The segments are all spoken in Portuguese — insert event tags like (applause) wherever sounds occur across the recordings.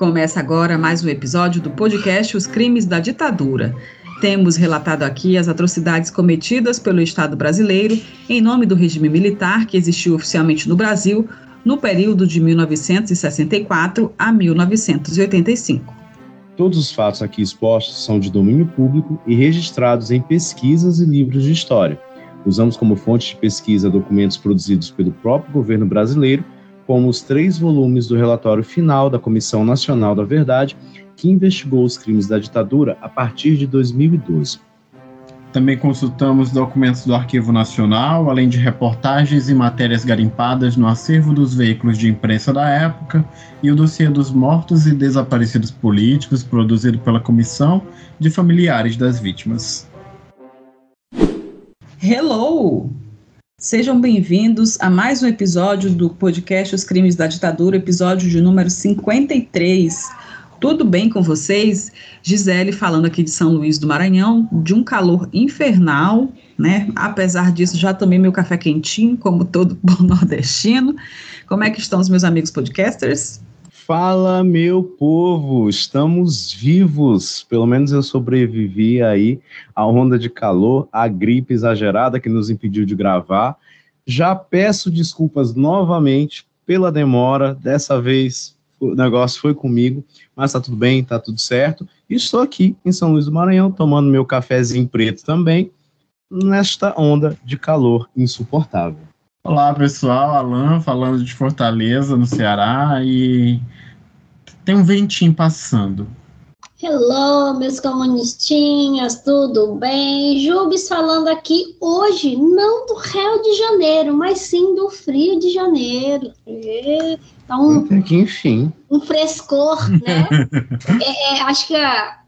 Começa agora mais um episódio do podcast Os Crimes da Ditadura. Temos relatado aqui as atrocidades cometidas pelo Estado brasileiro em nome do regime militar que existiu oficialmente no Brasil no período de 1964 a 1985. Todos os fatos aqui expostos são de domínio público e registrados em pesquisas e livros de história. Usamos como fonte de pesquisa documentos produzidos pelo próprio governo brasileiro, como os três volumes do relatório final da Comissão Nacional da Verdade, que investigou os crimes da ditadura a partir de 2012. Também consultamos documentos do Arquivo Nacional, além de reportagens e matérias garimpadas no acervo dos veículos de imprensa da época e o dossiê dos mortos e desaparecidos políticos produzido pela Comissão de Familiares das Vítimas. Hello! Sejam bem-vindos a mais um episódio do podcast Os Crimes da Ditadura, episódio de número 53. Tudo bem com vocês? Gisele falando aqui de São Luís do Maranhão, de um calor infernal, né? Apesar disso, já tomei meu café quentinho, como todo (laughs) bom nordestino. Como é que estão os meus amigos podcasters? Fala, meu povo, estamos vivos. Pelo menos eu sobrevivi aí à onda de calor, à gripe exagerada que nos impediu de gravar. Já peço desculpas novamente pela demora. Dessa vez o negócio foi comigo, mas tá tudo bem, tá tudo certo. E estou aqui em São Luís do Maranhão, tomando meu cafezinho preto também, nesta onda de calor insuportável. Olá, pessoal, Alan falando de Fortaleza, no Ceará, e tem um ventinho passando. Hello, meus comunistinhas, tudo bem? Jubes falando aqui hoje, não do Rio de Janeiro, mas sim do Frio de Janeiro. Então, que enfim. Um frescor, né? (laughs) é, é, acho que a,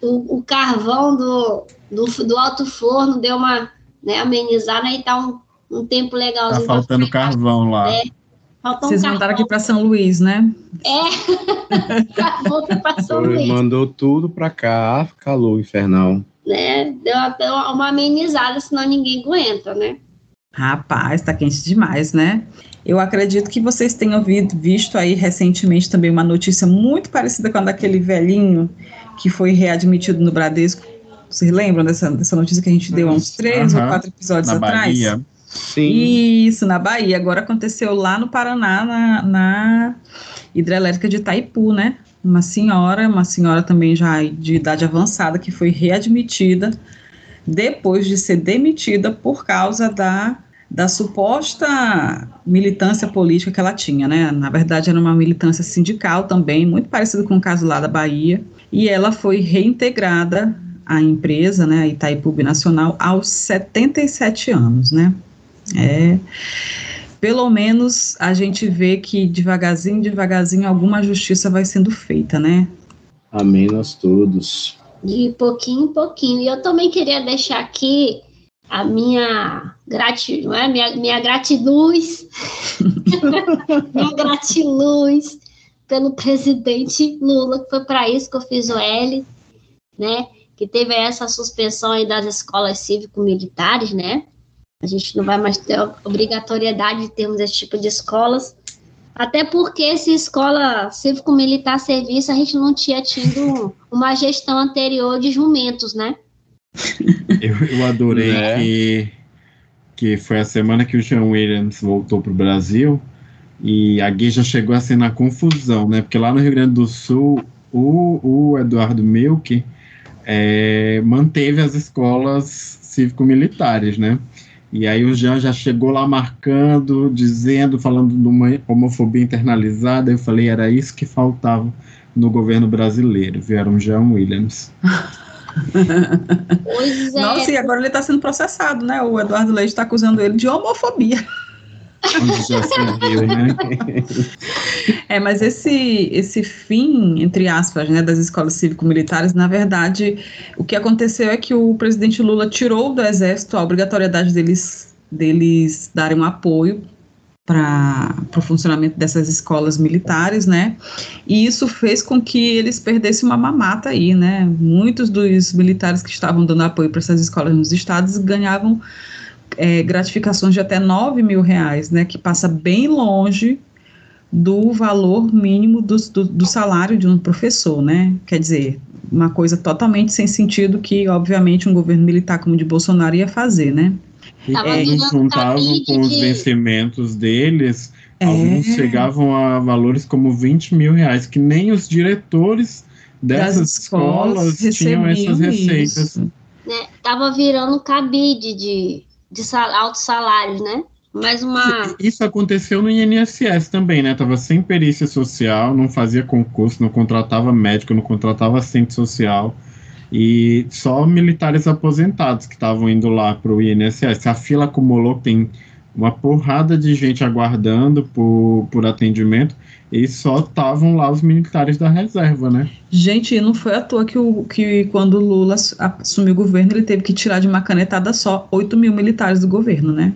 o, o, carvão do, do, do, alto forno deu uma né, amenizada e tá um, um tempo legalzinho. Tá faltando carvão lá. Faltou Vocês um mandaram aqui para São Luís, né? É, (laughs) volta para São Luís. Mandou tudo para cá, calor infernal. Né? Deu até uma amenizada, senão ninguém aguenta, né? Rapaz, tá quente demais, né? Eu acredito que vocês tenham ouvido, visto aí recentemente também uma notícia muito parecida com a daquele velhinho que foi readmitido no Bradesco. Vocês lembram dessa, dessa notícia que a gente deu há uns três ou quatro episódios Na atrás? Bahia. Sim. Isso, na Bahia. Agora aconteceu lá no Paraná, na, na hidrelétrica de Itaipu, né? Uma senhora, uma senhora também já de idade avançada, que foi readmitida depois de ser demitida por causa da, da suposta militância política que ela tinha, né? Na verdade, era uma militância sindical também, muito parecido com o caso lá da Bahia. E ela foi reintegrada à empresa, né, a Itaipu Nacional, aos 77 anos, né? É, pelo menos a gente vê que devagarzinho, devagarzinho, alguma justiça vai sendo feita, né? Amém nós todos. De pouquinho em pouquinho. E eu também queria deixar aqui a minha gratidão, é? minha, minha gratiluz, (laughs) minha gratiluz pelo presidente Lula, que foi para isso que eu fiz o L, né? Que teve essa suspensão aí das escolas cívico-militares, né? A gente não vai mais ter obrigatoriedade de termos esse tipo de escolas. Até porque se escola cívico-militar serviço, a gente não tinha tido uma gestão anterior de jumentos, né? (laughs) Eu, eu adorei é. que, que foi a semana que o John Williams voltou para o Brasil e a Gui já chegou assim na confusão, né? Porque lá no Rio Grande do Sul, o, o Eduardo Milk é, manteve as escolas cívico-militares, né? E aí o Jean já chegou lá marcando, dizendo, falando de uma homofobia internalizada. Eu falei, era isso que faltava no governo brasileiro. Vieram Jean Williams. (laughs) Pois é. Nossa, e agora ele está sendo processado, né? O Eduardo Leite está acusando ele de homofobia. Já se viu, né? É, mas esse, esse fim, entre aspas, né, das escolas cívico-militares, na verdade, o que aconteceu é que o presidente Lula tirou do Exército a obrigatoriedade deles, deles darem um apoio para o funcionamento dessas escolas militares, né? E isso fez com que eles perdessem uma mamata aí, né? Muitos dos militares que estavam dando apoio para essas escolas nos estados ganhavam é, gratificações de até 9 mil reais, né? Que passa bem longe do valor mínimo do, do, do, salário de um professor, né? Quer dizer, uma coisa totalmente sem sentido que, obviamente, um governo militar como o de Bolsonaro ia fazer, né? E é, eles juntavam com os vencimentos deles, é. alguns chegavam a valores como 20 mil reais, que nem os diretores dessas escolas, escolas tinham essas receitas. Isso. Né? Tava virando cabide de, de sal, altos salários, né? Mais uma. Isso aconteceu no INSS também, né? Tava sem perícia social, não fazia concurso, não contratava médico, não contratava assistente social. E só militares aposentados que estavam indo lá para o INSS. A fila acumulou, tem uma porrada de gente aguardando por, por atendimento e só estavam lá os militares da reserva, né? Gente, não foi à toa que, o, que quando o Lula assumiu o governo, ele teve que tirar de uma canetada só 8 mil militares do governo, né?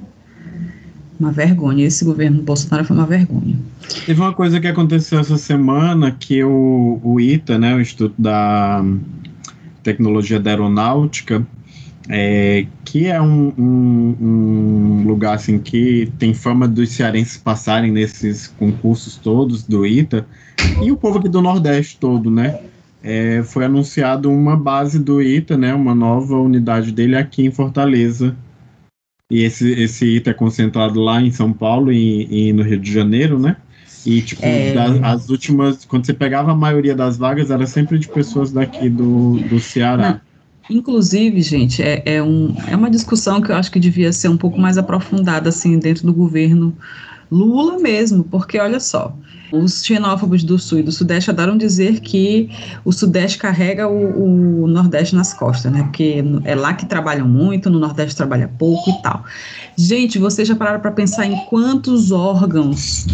Uma vergonha. Esse governo Bolsonaro foi uma vergonha. Teve uma coisa que aconteceu essa semana que o, o ITA, né, o Instituto da Tecnologia da Aeronáutica, é, que é um, um, um, lugar assim que tem fama dos cearenses passarem nesses concursos todos do ITA, e o povo aqui do Nordeste todo, né? É, foi anunciado uma base do ITA, né, uma nova unidade dele aqui em Fortaleza, e esse, esse ITA é concentrado lá em São Paulo e, e no Rio de Janeiro, né? E, tipo, é... das, as últimas, quando você pegava a maioria das vagas, era sempre de pessoas daqui do, do Ceará. Não. Inclusive, gente, é, é, um, é uma discussão que eu acho que devia ser um pouco mais aprofundada, assim, dentro do governo Lula mesmo, porque olha só, os xenófobos do Sul e do Sudeste adoram dizer que o Sudeste carrega o, o, Nordeste nas costas, né? Porque é lá que trabalham muito, no Nordeste trabalha pouco e tal. Gente, vocês já pararam para pensar em quantos órgãos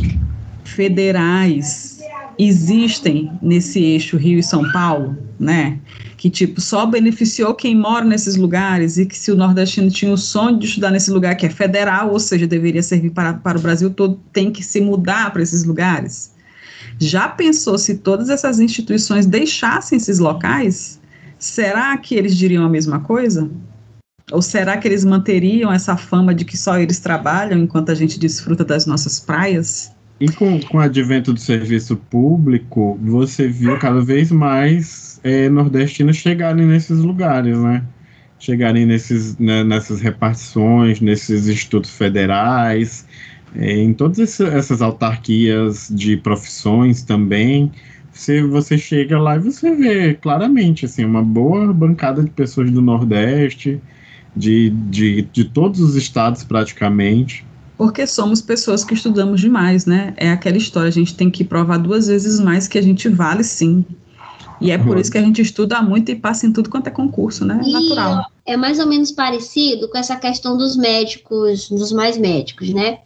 federais existem nesse eixo Rio e São Paulo, né? Que tipo só beneficiou quem mora nesses lugares e que se o nordestino tinha o sonho de estudar nesse lugar que é federal, ou seja, deveria servir para, para o Brasil todo, tem que se mudar para esses lugares. Já pensou se todas essas instituições deixassem esses locais? Será que eles diriam a mesma coisa? Ou será que eles manteriam essa fama de que só eles trabalham enquanto a gente desfruta das nossas praias? E com, com o advento do serviço público, você viu cada vez mais é, nordestinos chegarem nesses lugares, né? Chegarem nesses, né, nessas repartições, nesses institutos federais, é, em todas essas autarquias de profissões também. Você, você chega lá e você vê claramente assim, uma boa bancada de pessoas do Nordeste, de, de, de todos os estados praticamente porque somos pessoas que estudamos demais, né? É aquela história, a gente tem que provar duas vezes mais que a gente vale sim. E é por isso que a gente estuda muito e passa em tudo quanto é concurso, né? E Natural. É mais ou menos parecido com essa questão dos médicos, dos mais médicos, né?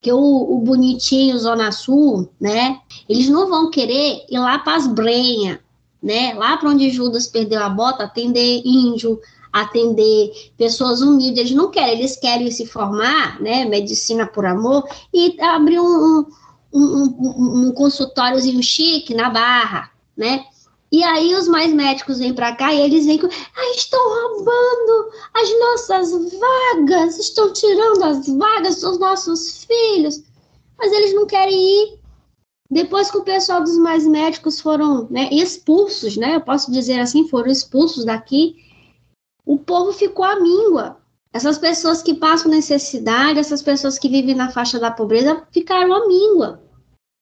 Que o, o bonitinho Zona Sul, né? Eles não vão querer ir lá para as brenhas, né? Lá para onde Judas perdeu a bota, atender índio, atender pessoas humildes, eles não querem, eles querem se formar, né, medicina por amor, e abrir um, um, um, um consultóriozinho chique na Barra, né, e aí os mais médicos vêm para cá e eles vêm com, ah, estão roubando as nossas vagas, estão tirando as vagas dos nossos filhos, mas eles não querem ir. Depois que o pessoal dos mais médicos foram né, expulsos, né, eu posso dizer assim, foram expulsos daqui, o povo ficou à míngua. Essas pessoas que passam necessidade, essas pessoas que vivem na faixa da pobreza, ficaram à míngua.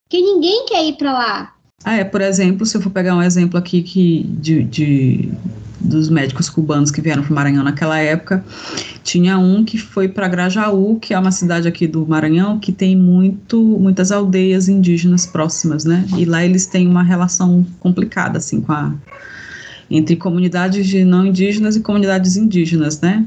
Porque ninguém quer ir para lá. Ah, é, por exemplo, se eu for pegar um exemplo aqui que de, de dos médicos cubanos que vieram para o Maranhão naquela época, tinha um que foi para Grajaú, que é uma cidade aqui do Maranhão que tem muito, muitas aldeias indígenas próximas, né? E lá eles têm uma relação complicada assim com a entre comunidades de não indígenas e comunidades indígenas, né?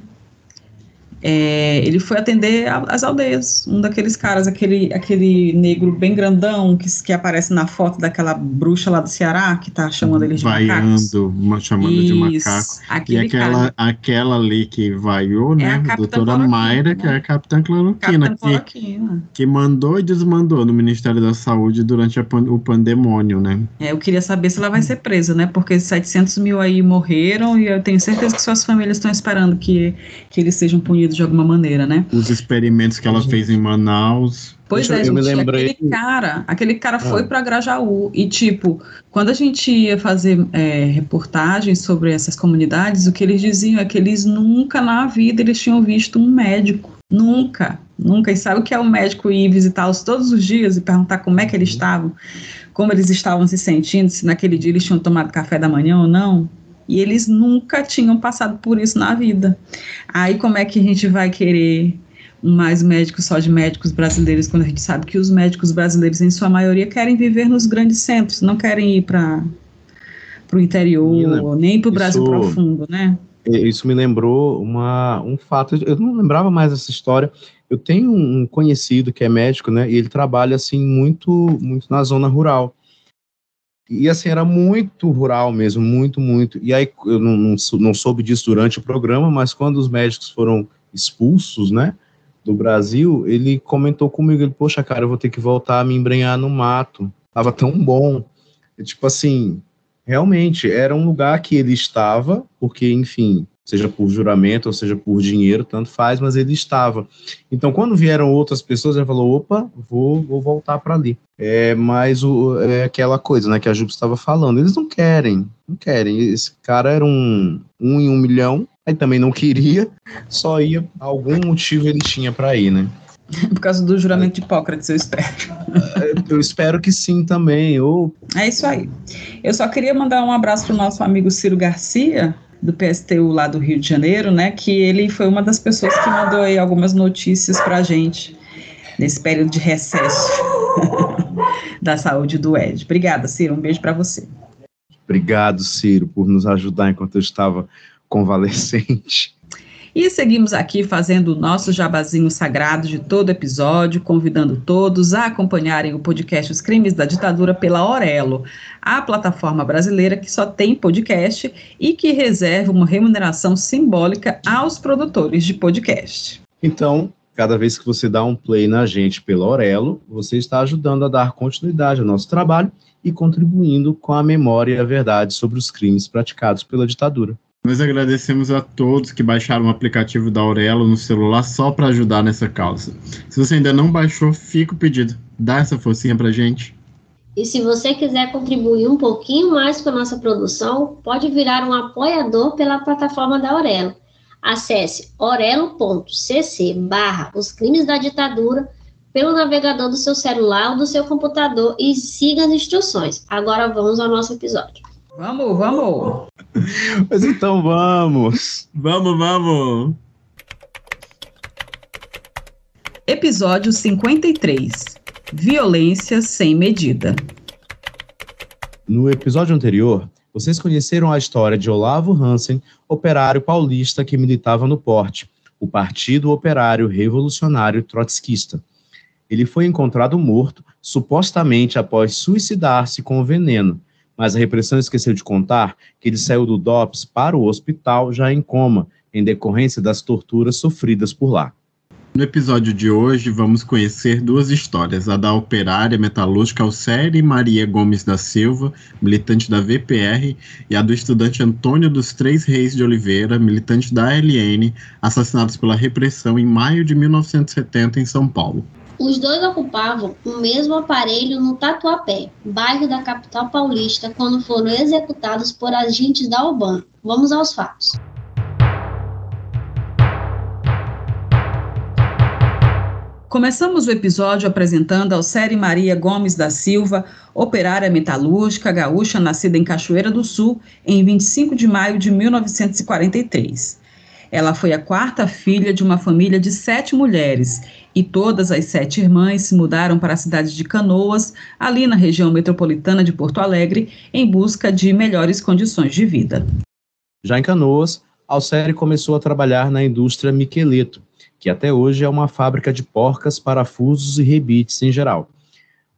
É, ele foi atender a, as aldeias. Um daqueles caras, aquele, aquele negro bem grandão que, que aparece na foto daquela bruxa lá do Ceará, que tá chamando ele de Vaiando, chamando Isso, de macaco. E aquela, aquela ali que vaiou, é né? É a doutora Mayra, né? que é a Capitã Cloroquina, que, que mandou e desmandou no Ministério da Saúde durante a, o pandemônio, né? É, eu queria saber se ela vai ser presa, né? Porque 700 mil aí morreram e eu tenho certeza que suas famílias estão esperando que, que eles sejam punidos de alguma maneira, né? Os experimentos que ela fez em Manaus. Pois Deixa, é, gente, lembrei... aquele cara, aquele cara ah. foi para Grajaú e tipo, quando a gente ia fazer é, reportagens sobre essas comunidades, o que eles diziam é que eles nunca na vida eles tinham visto um médico, nunca, nunca. E sabe o que é o médico ir visitá-los todos os dias e perguntar como é que eles uhum. estavam, como eles estavam se sentindo, se naquele dia eles tinham tomado café da manhã ou não? E eles nunca tinham passado por isso na vida. Aí como é que a gente vai querer mais médicos só de médicos brasileiros, quando a gente sabe que os médicos brasileiros, em sua maioria, querem viver nos grandes centros, não querem ir para o interior, Menina, nem para o Brasil profundo, né? Isso me lembrou uma, um fato, eu não lembrava mais essa história. Eu tenho um conhecido que é médico, né? E ele trabalha assim muito, muito na zona rural. E assim, era muito rural mesmo, muito, muito. E aí eu não, não, não soube disso durante o programa, mas quando os médicos foram expulsos, né? do Brasil, ele comentou comigo, ele, poxa, cara, eu vou ter que voltar a me embrenhar no mato. Tava tão bom. E, tipo assim, realmente, era um lugar que ele estava, porque, enfim, seja por juramento ou seja por dinheiro, tanto faz, mas ele estava. Então, quando vieram outras pessoas, ele falou, opa, vou, vou voltar para ali. É, mas o, é aquela coisa, né, que a Jupe estava falando, eles não querem, não querem. Esse cara era um, um em um milhão, aí também não queria, só ia, algum motivo ele tinha para ir, né? (laughs) Por causa do juramento de Hipócrates, eu espero. É, eu espero que sim também. Ou... É isso aí. Eu só queria mandar um abraço para o nosso amigo Ciro Garcia, do PSTU lá do Rio de Janeiro, né? Que ele foi uma das pessoas que mandou aí algumas notícias para a gente nesse período de recesso (laughs) da saúde do Ed. Obrigada, Ciro. Um beijo para você. Obrigado, Ciro, por nos ajudar enquanto eu estava convalescente. E seguimos aqui fazendo o nosso jabazinho sagrado de todo episódio, convidando todos a acompanharem o podcast Os Crimes da Ditadura pela Orelo, a plataforma brasileira que só tem podcast e que reserva uma remuneração simbólica aos produtores de podcast. Então, cada vez que você dá um play na gente pela Orelo, você está ajudando a dar continuidade ao nosso trabalho e contribuindo com a memória e a verdade sobre os crimes praticados pela ditadura. Nós agradecemos a todos que baixaram o aplicativo da Aurelo no celular só para ajudar nessa causa. Se você ainda não baixou, fica o pedido. Dá essa forcinha pra gente. E se você quiser contribuir um pouquinho mais com a nossa produção, pode virar um apoiador pela plataforma da Aurelo. Acesse orelo.cc barra os crimes da ditadura pelo navegador do seu celular ou do seu computador e siga as instruções. Agora vamos ao nosso episódio. Vamos, vamos. Mas então vamos. Vamos, vamos. Episódio 53. Violência sem medida. No episódio anterior, vocês conheceram a história de Olavo Hansen, operário paulista que militava no Porte, o Partido Operário Revolucionário Trotskista. Ele foi encontrado morto, supostamente após suicidar-se com veneno, mas a repressão esqueceu de contar que ele saiu do DOPS para o hospital já em coma, em decorrência das torturas sofridas por lá. No episódio de hoje, vamos conhecer duas histórias: a da operária metalúrgica Alcere Maria Gomes da Silva, militante da VPR, e a do estudante Antônio dos Três Reis de Oliveira, militante da ALN, assassinados pela repressão em maio de 1970 em São Paulo. Os dois ocupavam o mesmo aparelho no Tatuapé, bairro da capital paulista, quando foram executados por agentes da UBAN. Vamos aos fatos. Começamos o episódio apresentando a Série Maria Gomes da Silva, operária metalúrgica gaúcha nascida em Cachoeira do Sul em 25 de maio de 1943. Ela foi a quarta filha de uma família de sete mulheres e todas as sete irmãs se mudaram para a cidade de Canoas, ali na região metropolitana de Porto Alegre, em busca de melhores condições de vida. Já em Canoas, Alcere começou a trabalhar na indústria Miqueleto, que até hoje é uma fábrica de porcas, parafusos e rebites em geral.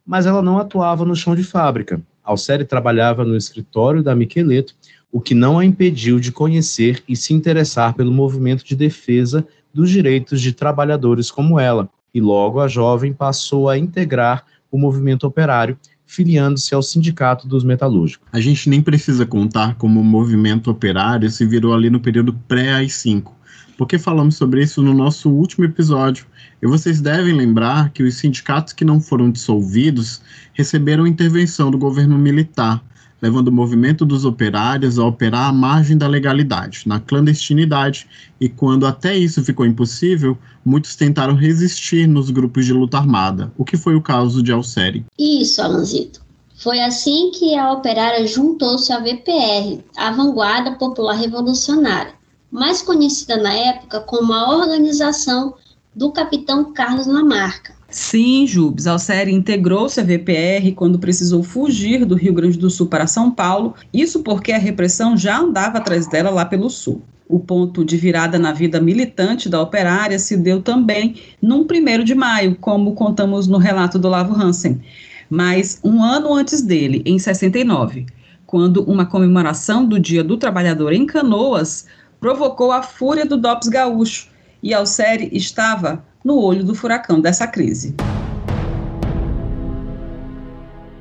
Mas ela não atuava no chão de fábrica. Alcere trabalhava no escritório da Miqueleto, o que não a impediu de conhecer e se interessar pelo movimento de defesa dos direitos de trabalhadores como ela, e logo a jovem passou a integrar o movimento operário, filiando-se ao Sindicato dos Metalúrgicos. A gente nem precisa contar como o movimento operário se virou ali no período pré-AI-5, porque falamos sobre isso no nosso último episódio, e vocês devem lembrar que os sindicatos que não foram dissolvidos receberam intervenção do governo militar, levando o movimento dos operários a operar à margem da legalidade, na clandestinidade, e quando até isso ficou impossível, muitos tentaram resistir nos grupos de luta armada, o que foi o caso de Alcere. Isso, Alanzito. Foi assim que a operária juntou-se à VPR, a Vanguarda Popular Revolucionária, mais conhecida na época como a Organização do Capitão Carlos Lamarca. Sim, Jubes, Alcere integrou-se à VPR quando precisou fugir do Rio Grande do Sul para São Paulo, isso porque a repressão já andava atrás dela lá pelo Sul. O ponto de virada na vida militante da operária se deu também num 1 de maio, como contamos no relato do Lavo Hansen, mas um ano antes dele, em 69, quando uma comemoração do Dia do Trabalhador em Canoas provocou a fúria do DOPS gaúcho, e Alcere estava no olho do furacão dessa crise.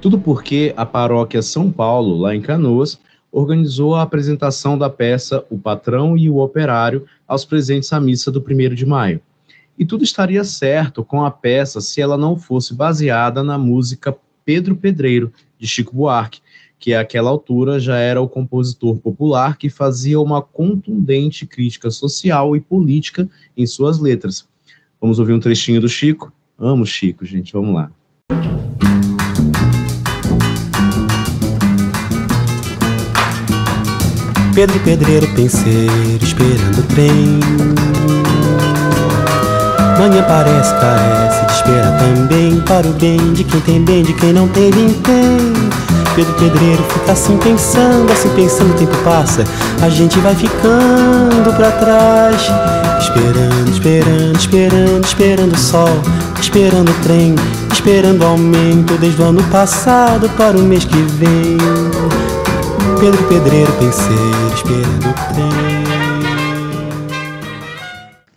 Tudo porque a paróquia São Paulo, lá em Canoas, organizou a apresentação da peça O Patrão e o Operário aos presentes à missa do 1 de maio. E tudo estaria certo com a peça se ela não fosse baseada na música Pedro Pedreiro, de Chico Buarque, que àquela altura já era o compositor popular que fazia uma contundente crítica social e política em suas letras. Vamos ouvir um trechinho do Chico? Amo Chico, gente, vamos lá. Pedro Pedreiro, penseiro, esperando o trem. Manhã parece, carece de esperar também Para o bem de quem tem bem, de quem não tem vintém Pedro Pedreiro fica assim pensando, assim pensando, o tempo passa. A gente vai ficando pra trás. Esperando, esperando, esperando, esperando o sol. Esperando o trem, esperando o aumento. Desde o ano passado para o mês que vem. Pedro Pedreiro, penseiro, esperando o trem.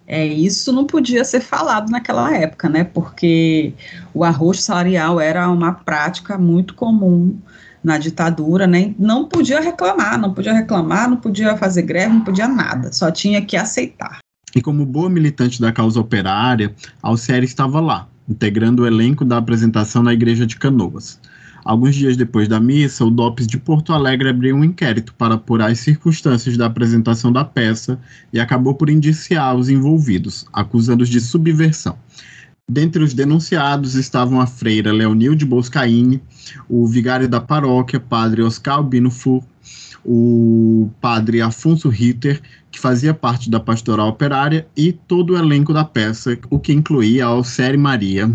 É, isso não podia ser falado naquela época, né? Porque o arroz salarial era uma prática muito comum na ditadura, né? Não podia reclamar, não podia reclamar, não podia fazer greve, não podia nada, só tinha que aceitar. E como boa militante da causa operária, Alcieri estava lá, integrando o elenco da apresentação na igreja de Canoas. Alguns dias depois da missa, o DOPS de Porto Alegre abriu um inquérito para apurar as circunstâncias da apresentação da peça e acabou por indiciar os envolvidos, acusando-os de subversão. Dentre os denunciados estavam a freira Leonilde Boscaini, o vigário da paróquia, padre Oscar Albino o padre Afonso Ritter, que fazia parte da pastoral operária, e todo o elenco da peça, o que incluía a Alcere Maria,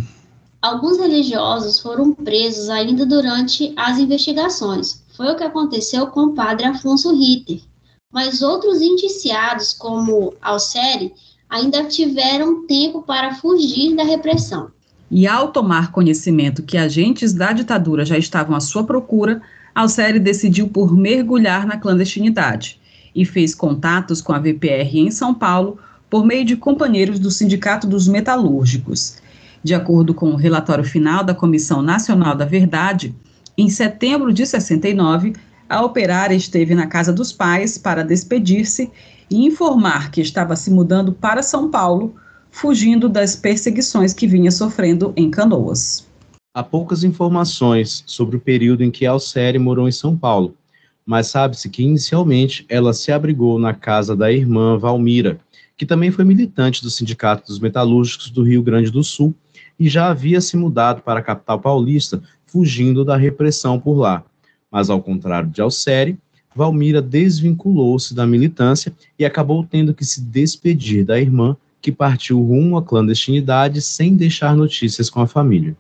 Alguns religiosos foram presos ainda durante as investigações. Foi o que aconteceu com o padre Afonso Ritter. Mas outros indiciados, como Alcere, ainda tiveram tempo para fugir da repressão. E ao tomar conhecimento que agentes da ditadura já estavam à sua procura, Alcere decidiu por mergulhar na clandestinidade e fez contatos com a VPR em São Paulo por meio de companheiros do Sindicato dos Metalúrgicos. De acordo com o relatório final da Comissão Nacional da Verdade, em setembro de 69, a operária esteve na casa dos pais para despedir-se e informar que estava se mudando para São Paulo, fugindo das perseguições que vinha sofrendo em Canoas. Há poucas informações sobre o período em que Alcere morou em São Paulo, mas sabe-se que inicialmente ela se abrigou na casa da irmã Valmira, que também foi militante do Sindicato dos Metalúrgicos do Rio Grande do Sul e já havia se mudado para a capital paulista, fugindo da repressão por lá. Mas, ao contrário de Alcere, Valmira desvinculou-se da militância e acabou tendo que se despedir da irmã, que partiu rumo à clandestinidade sem deixar notícias com a família.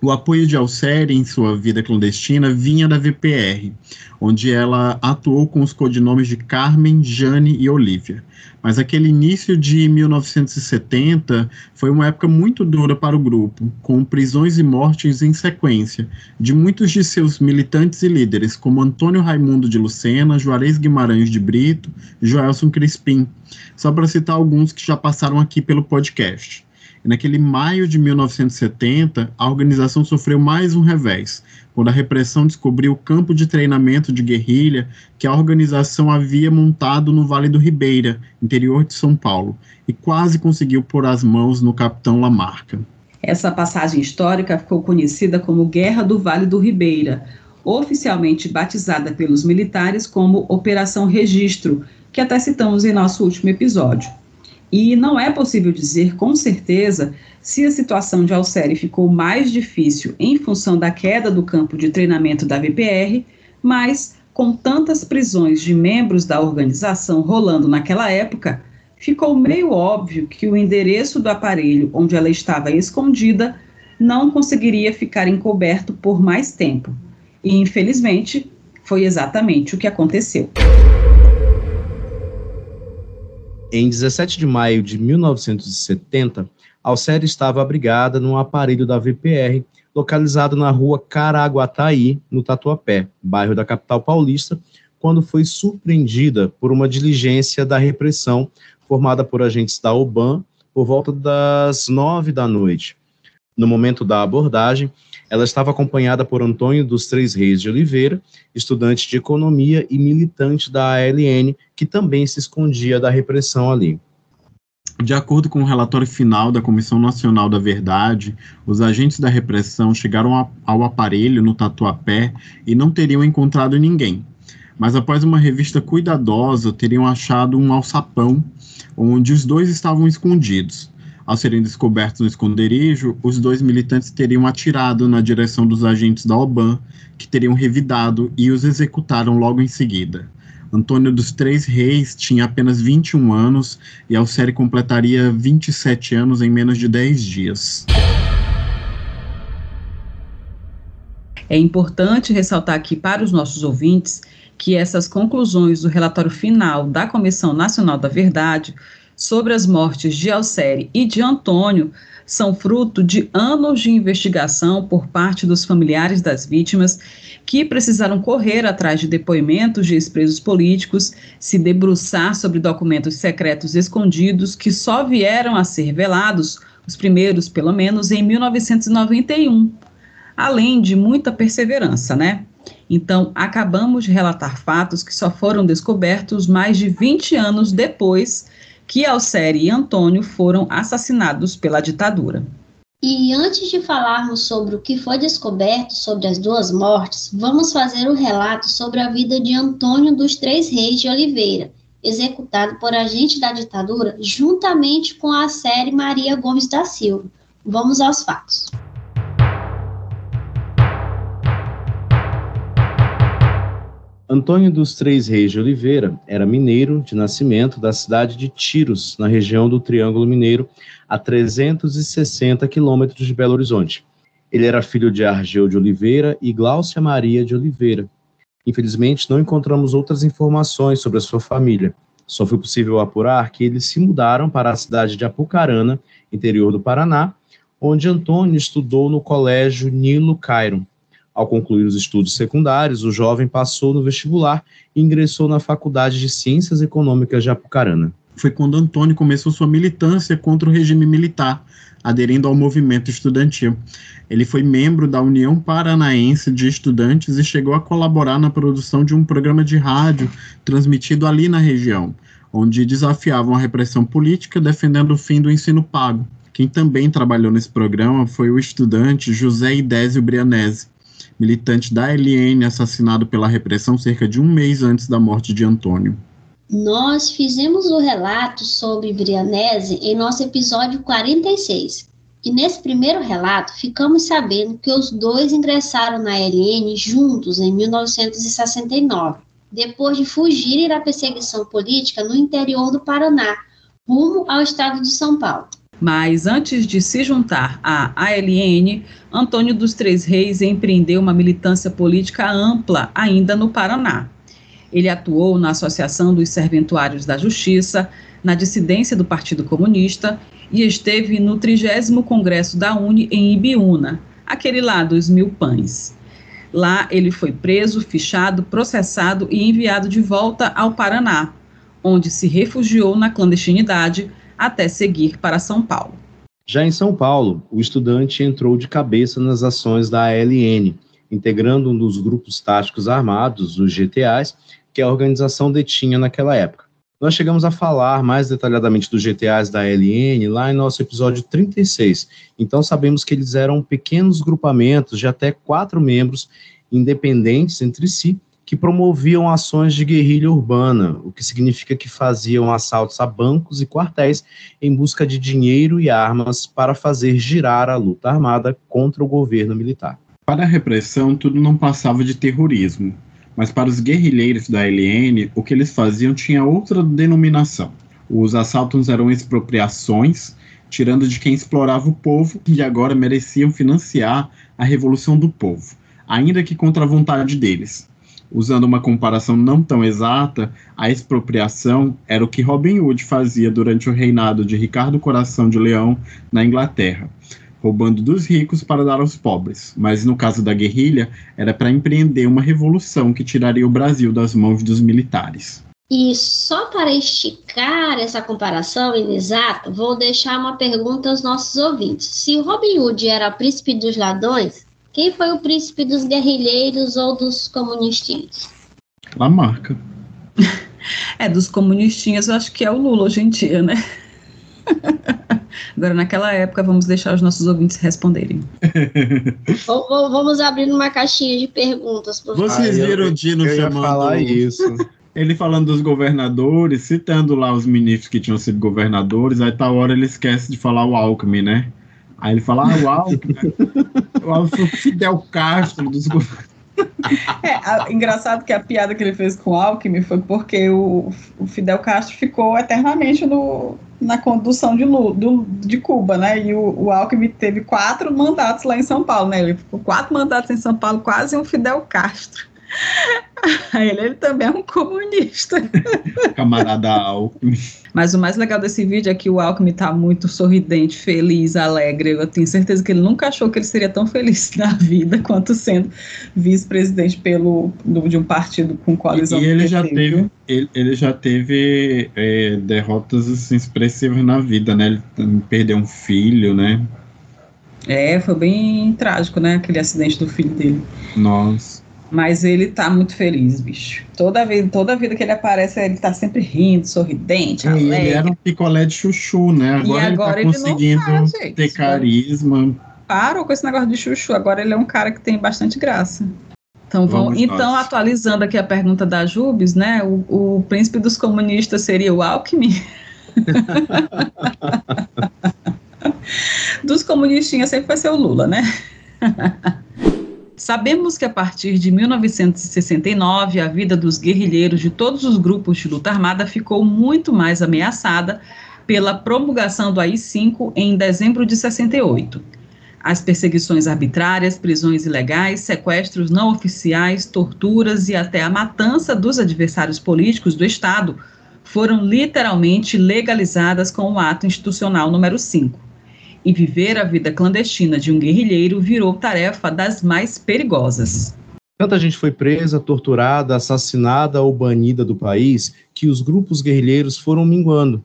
O apoio de Alcere em sua vida clandestina vinha da VPR, onde ela atuou com os codinomes de Carmen, Jane e Olivia. Mas aquele início de 1970 foi uma época muito dura para o grupo, com prisões e mortes em sequência de muitos de seus militantes e líderes, como Antônio Raimundo de Lucena, Juarez Guimarães de Brito, Joelson Crispim, só para citar alguns que já passaram aqui pelo podcast. Naquele maio de 1970, a organização sofreu mais um revés, quando a repressão descobriu o campo de treinamento de guerrilha que a organização havia montado no Vale do Ribeira, interior de São Paulo, e quase conseguiu pôr as mãos no capitão Lamarca. Essa passagem histórica ficou conhecida como Guerra do Vale do Ribeira, oficialmente batizada pelos militares como Operação Registro, que até citamos em nosso último episódio. E não é possível dizer com certeza se a situação de Alcere ficou mais difícil em função da queda do campo de treinamento da VPR, mas com tantas prisões de membros da organização rolando naquela época, ficou meio óbvio que o endereço do aparelho onde ela estava escondida não conseguiria ficar encoberto por mais tempo. E, infelizmente, foi exatamente o que aconteceu. Em 17 de maio de 1970, Alcere estava abrigada num aparelho da VPR, localizado na rua Caraguataí, no Tatuapé, bairro da capital paulista, quando foi surpreendida por uma diligência da repressão formada por agentes da OBAN por volta das nove da noite. No momento da abordagem, ela estava acompanhada por Antônio dos Três Reis de Oliveira, estudante de economia e militante da ALN, que também se escondia da repressão ali. De acordo com o relatório final da Comissão Nacional da Verdade, os agentes da repressão chegaram ao aparelho no Tatuapé e não teriam encontrado ninguém. Mas após uma revista cuidadosa, teriam achado um alçapão onde os dois estavam escondidos. Ao serem descobertos no esconderijo, os dois militantes teriam atirado na direção dos agentes da OBAN, que teriam revidado e os executaram logo em seguida. Antônio dos Três Reis tinha apenas 21 anos e Alcere completaria 27 anos em menos de 10 dias. É importante ressaltar aqui para os nossos ouvintes que essas conclusões do relatório final da Comissão Nacional da Verdade sobre as mortes de Alcere e de Antônio são fruto de anos de investigação por parte dos familiares das vítimas que precisaram correr atrás de depoimentos de ex-presos políticos, se debruçar sobre documentos secretos escondidos que só vieram a ser velados, os primeiros pelo menos, em 1991, além de muita perseverança, né? Então, acabamos de relatar fatos que só foram descobertos mais de 20 anos depois que Alcere e Antônio foram assassinados pela ditadura. E antes de falarmos sobre o que foi descoberto sobre as duas mortes, vamos fazer o um relato sobre a vida de Antônio dos Três Reis de Oliveira, executado por agente da ditadura juntamente com a série Maria Gomes da Silva. Vamos aos fatos. Antônio dos Três Reis de Oliveira era mineiro de nascimento da cidade de Tiros, na região do Triângulo Mineiro, a 360 quilômetros de Belo Horizonte. Ele era filho de Argeu de Oliveira e Gláucia Maria de Oliveira. Infelizmente, não encontramos outras informações sobre a sua família. Só foi possível apurar que eles se mudaram para a cidade de Apucarana, interior do Paraná, onde Antônio estudou no Colégio Nilo Cairo, ao concluir os estudos secundários, o jovem passou no vestibular e ingressou na Faculdade de Ciências Econômicas de Apucarana. Foi quando Antônio começou sua militância contra o regime militar, aderindo ao movimento estudantil. Ele foi membro da União Paranaense de Estudantes e chegou a colaborar na produção de um programa de rádio transmitido ali na região, onde desafiavam a repressão política defendendo o fim do ensino pago. Quem também trabalhou nesse programa foi o estudante José Idésio Brianese, militante da LN assassinado pela repressão cerca de um mês antes da morte de Antônio. Nós fizemos o relato sobre Brianese em nosso episódio 46. E nesse primeiro relato, ficamos sabendo que os dois ingressaram na LN juntos em 1969, depois de fugirem da perseguição política no interior do Paraná, rumo ao estado de São Paulo. Mas antes de se juntar à ALN, Antônio dos Três Reis empreendeu uma militância política ampla ainda no Paraná. Ele atuou na Associação dos Serventuários da Justiça, na dissidência do Partido Comunista e esteve no 30 Congresso da UNE em Ibiúna, aquele lá dos Mil Pães. Lá ele foi preso, fichado, processado e enviado de volta ao Paraná, onde se refugiou na clandestinidade até seguir para São Paulo. Já em São Paulo, o estudante entrou de cabeça nas ações da ALN, integrando um dos grupos táticos armados, os GTAs, que a organização detinha naquela época. Nós chegamos a falar mais detalhadamente dos GTAs da ALN lá em nosso episódio 36, então sabemos que eles eram pequenos grupamentos de até quatro membros independentes entre si que promoviam ações de guerrilha urbana, o que significa que faziam assaltos a bancos e quartéis em busca de dinheiro e armas para fazer girar a luta armada contra o governo militar. Para a repressão, tudo não passava de terrorismo, mas para os guerrilheiros da LN, o que eles faziam tinha outra denominação. Os assaltos eram expropriações, tirando de quem explorava o povo e agora mereciam financiar a revolução do povo, ainda que contra a vontade deles usando uma comparação não tão exata, a expropriação era o que Robin Hood fazia durante o reinado de Ricardo Coração de Leão na Inglaterra, roubando dos ricos para dar aos pobres. Mas no caso da guerrilha, era para empreender uma revolução que tiraria o Brasil das mãos dos militares. E só para esticar essa comparação inexata, vou deixar uma pergunta aos nossos ouvintes. Se Robin Hood era o príncipe dos ladrões, quem foi o príncipe dos guerrilheiros ou dos comunistinhos? Lamarca. (laughs) É, dos comunistinhas eu acho que é o Lula hoje em dia, né? (laughs) Agora, naquela época, vamos deixar os nossos ouvintes responderem. (laughs) vamos abrir uma caixinha de perguntas. Vocês viram o Dino eu chamando... falar isso. Ele falando dos governadores, citando lá os ministros que tinham sido governadores, aí tal hora ele esquece de falar o Alckmin, né? Aí ele fala, ah, o Alckmin, o Alckmin Fidel Castro dos é, a, engraçado que a piada que ele fez com o Alckmin foi porque o, o Fidel Castro ficou eternamente no, na condução de, do, de Cuba, né? E o, o Alckmin teve quatro mandatos lá em São Paulo, né? Ele ficou quatro mandatos em São Paulo, quase um Fidel Castro. (laughs) Ele, ele também é um comunista. (laughs) Camarada Alckmin. Mas o mais legal desse vídeo é que o Alckmin tá muito sorridente, feliz, alegre. Eu tenho certeza que ele nunca achou que ele seria tão feliz (laughs) na vida quanto sendo vice-presidente pelo de um partido com coalizão. E ele já teve, ele, ele já teve é, derrotas assim, expressivas na vida, né? Ele perdeu um filho, né? É, foi bem trágico, né? Aquele acidente do filho dele. Nossa. Mas ele tá muito feliz, bicho. Toda vez, toda vida que ele aparece, ele tá sempre rindo, sorridente, alegre. Ele era um picolé de chuchu, né? Agora, agora ele tá conseguindo ele tá, ter carisma. Parou com esse negócio de chuchu. Agora ele é um cara que tem bastante graça. Então, vamos, então atualizando aqui a pergunta da Jubes, né? O, o príncipe dos comunistas seria o Alckmin? (laughs) (laughs) dos comunistinhas sempre vai ser o Lula, né? (laughs) Sabemos que a partir de 1969 a vida dos guerrilheiros de todos os grupos de luta armada ficou muito mais ameaçada pela promulgação do AI-5 em dezembro de 68. As perseguições arbitrárias, prisões ilegais, sequestros não oficiais, torturas e até a matança dos adversários políticos do Estado foram literalmente legalizadas com o ato institucional número 5 e viver a vida clandestina de um guerrilheiro virou tarefa das mais perigosas. Tanta gente foi presa, torturada, assassinada ou banida do país que os grupos guerrilheiros foram minguando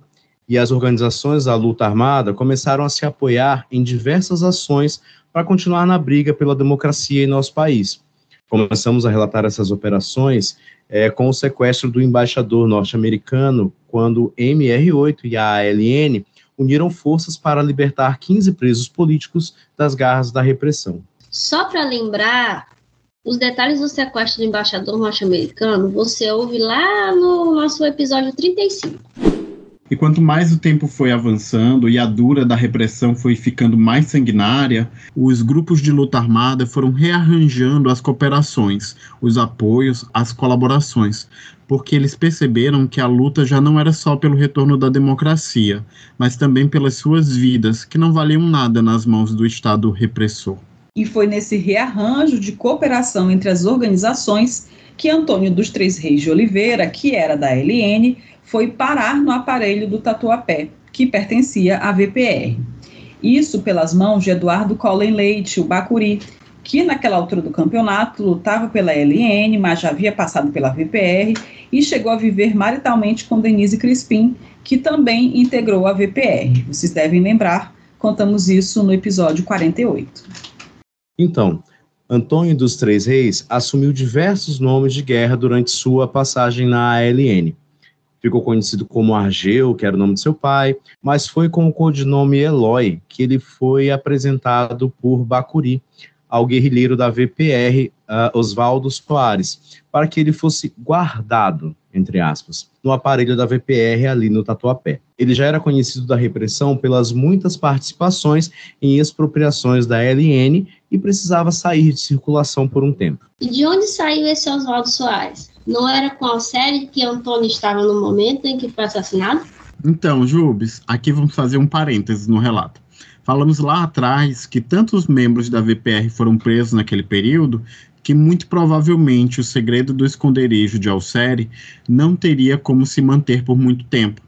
e as organizações da luta armada começaram a se apoiar em diversas ações para continuar na briga pela democracia em nosso país. Começamos a relatar essas operações é, com o sequestro do embaixador norte-americano, quando MR8 e a ALN uniram forças para libertar 15 presos políticos das garras da repressão. Só para lembrar, os detalhes do sequestro do embaixador norte-americano você ouve lá no nosso episódio 35. E quanto mais o tempo foi avançando e a dura da repressão foi ficando mais sanguinária, os grupos de luta armada foram rearranjando as cooperações, os apoios, as colaborações, porque eles perceberam que a luta já não era só pelo retorno da democracia, mas também pelas suas vidas, que não valiam nada nas mãos do Estado repressor. E foi nesse rearranjo de cooperação entre as organizações que Antônio dos Três Reis de Oliveira, que era da LN, foi parar no aparelho do Tatuapé, que pertencia à VPR. Isso pelas mãos de Eduardo Collen Leite, o Bacuri, que naquela altura do campeonato lutava pela LN, mas já havia passado pela VPR e chegou a viver maritalmente com Denise Crispim, que também integrou a VPR. Vocês devem lembrar Contamos isso no episódio 48. Então, Antônio dos Três Reis assumiu diversos nomes de guerra durante sua passagem na ALN. Ficou conhecido como Argeu, que era o nome de seu pai, mas foi com o codinome Eloy que ele foi apresentado por Bacuri, ao guerrilheiro da VPR, uh, Oswaldo Soares, para que ele fosse guardado, entre aspas, no aparelho da VPR ali no Tatuapé. Ele já era conhecido da repressão pelas muitas participações em expropriações da LN e precisava sair de circulação por um tempo. E de onde saiu esse Oswaldo Soares? Não era com a série que Antônio estava no momento em que foi assassinado? Então, Jubes, aqui vamos fazer um parênteses no relato. Falamos lá atrás que tantos membros da VPR foram presos naquele período que muito provavelmente o segredo do esconderijo de Alcere não teria como se manter por muito tempo.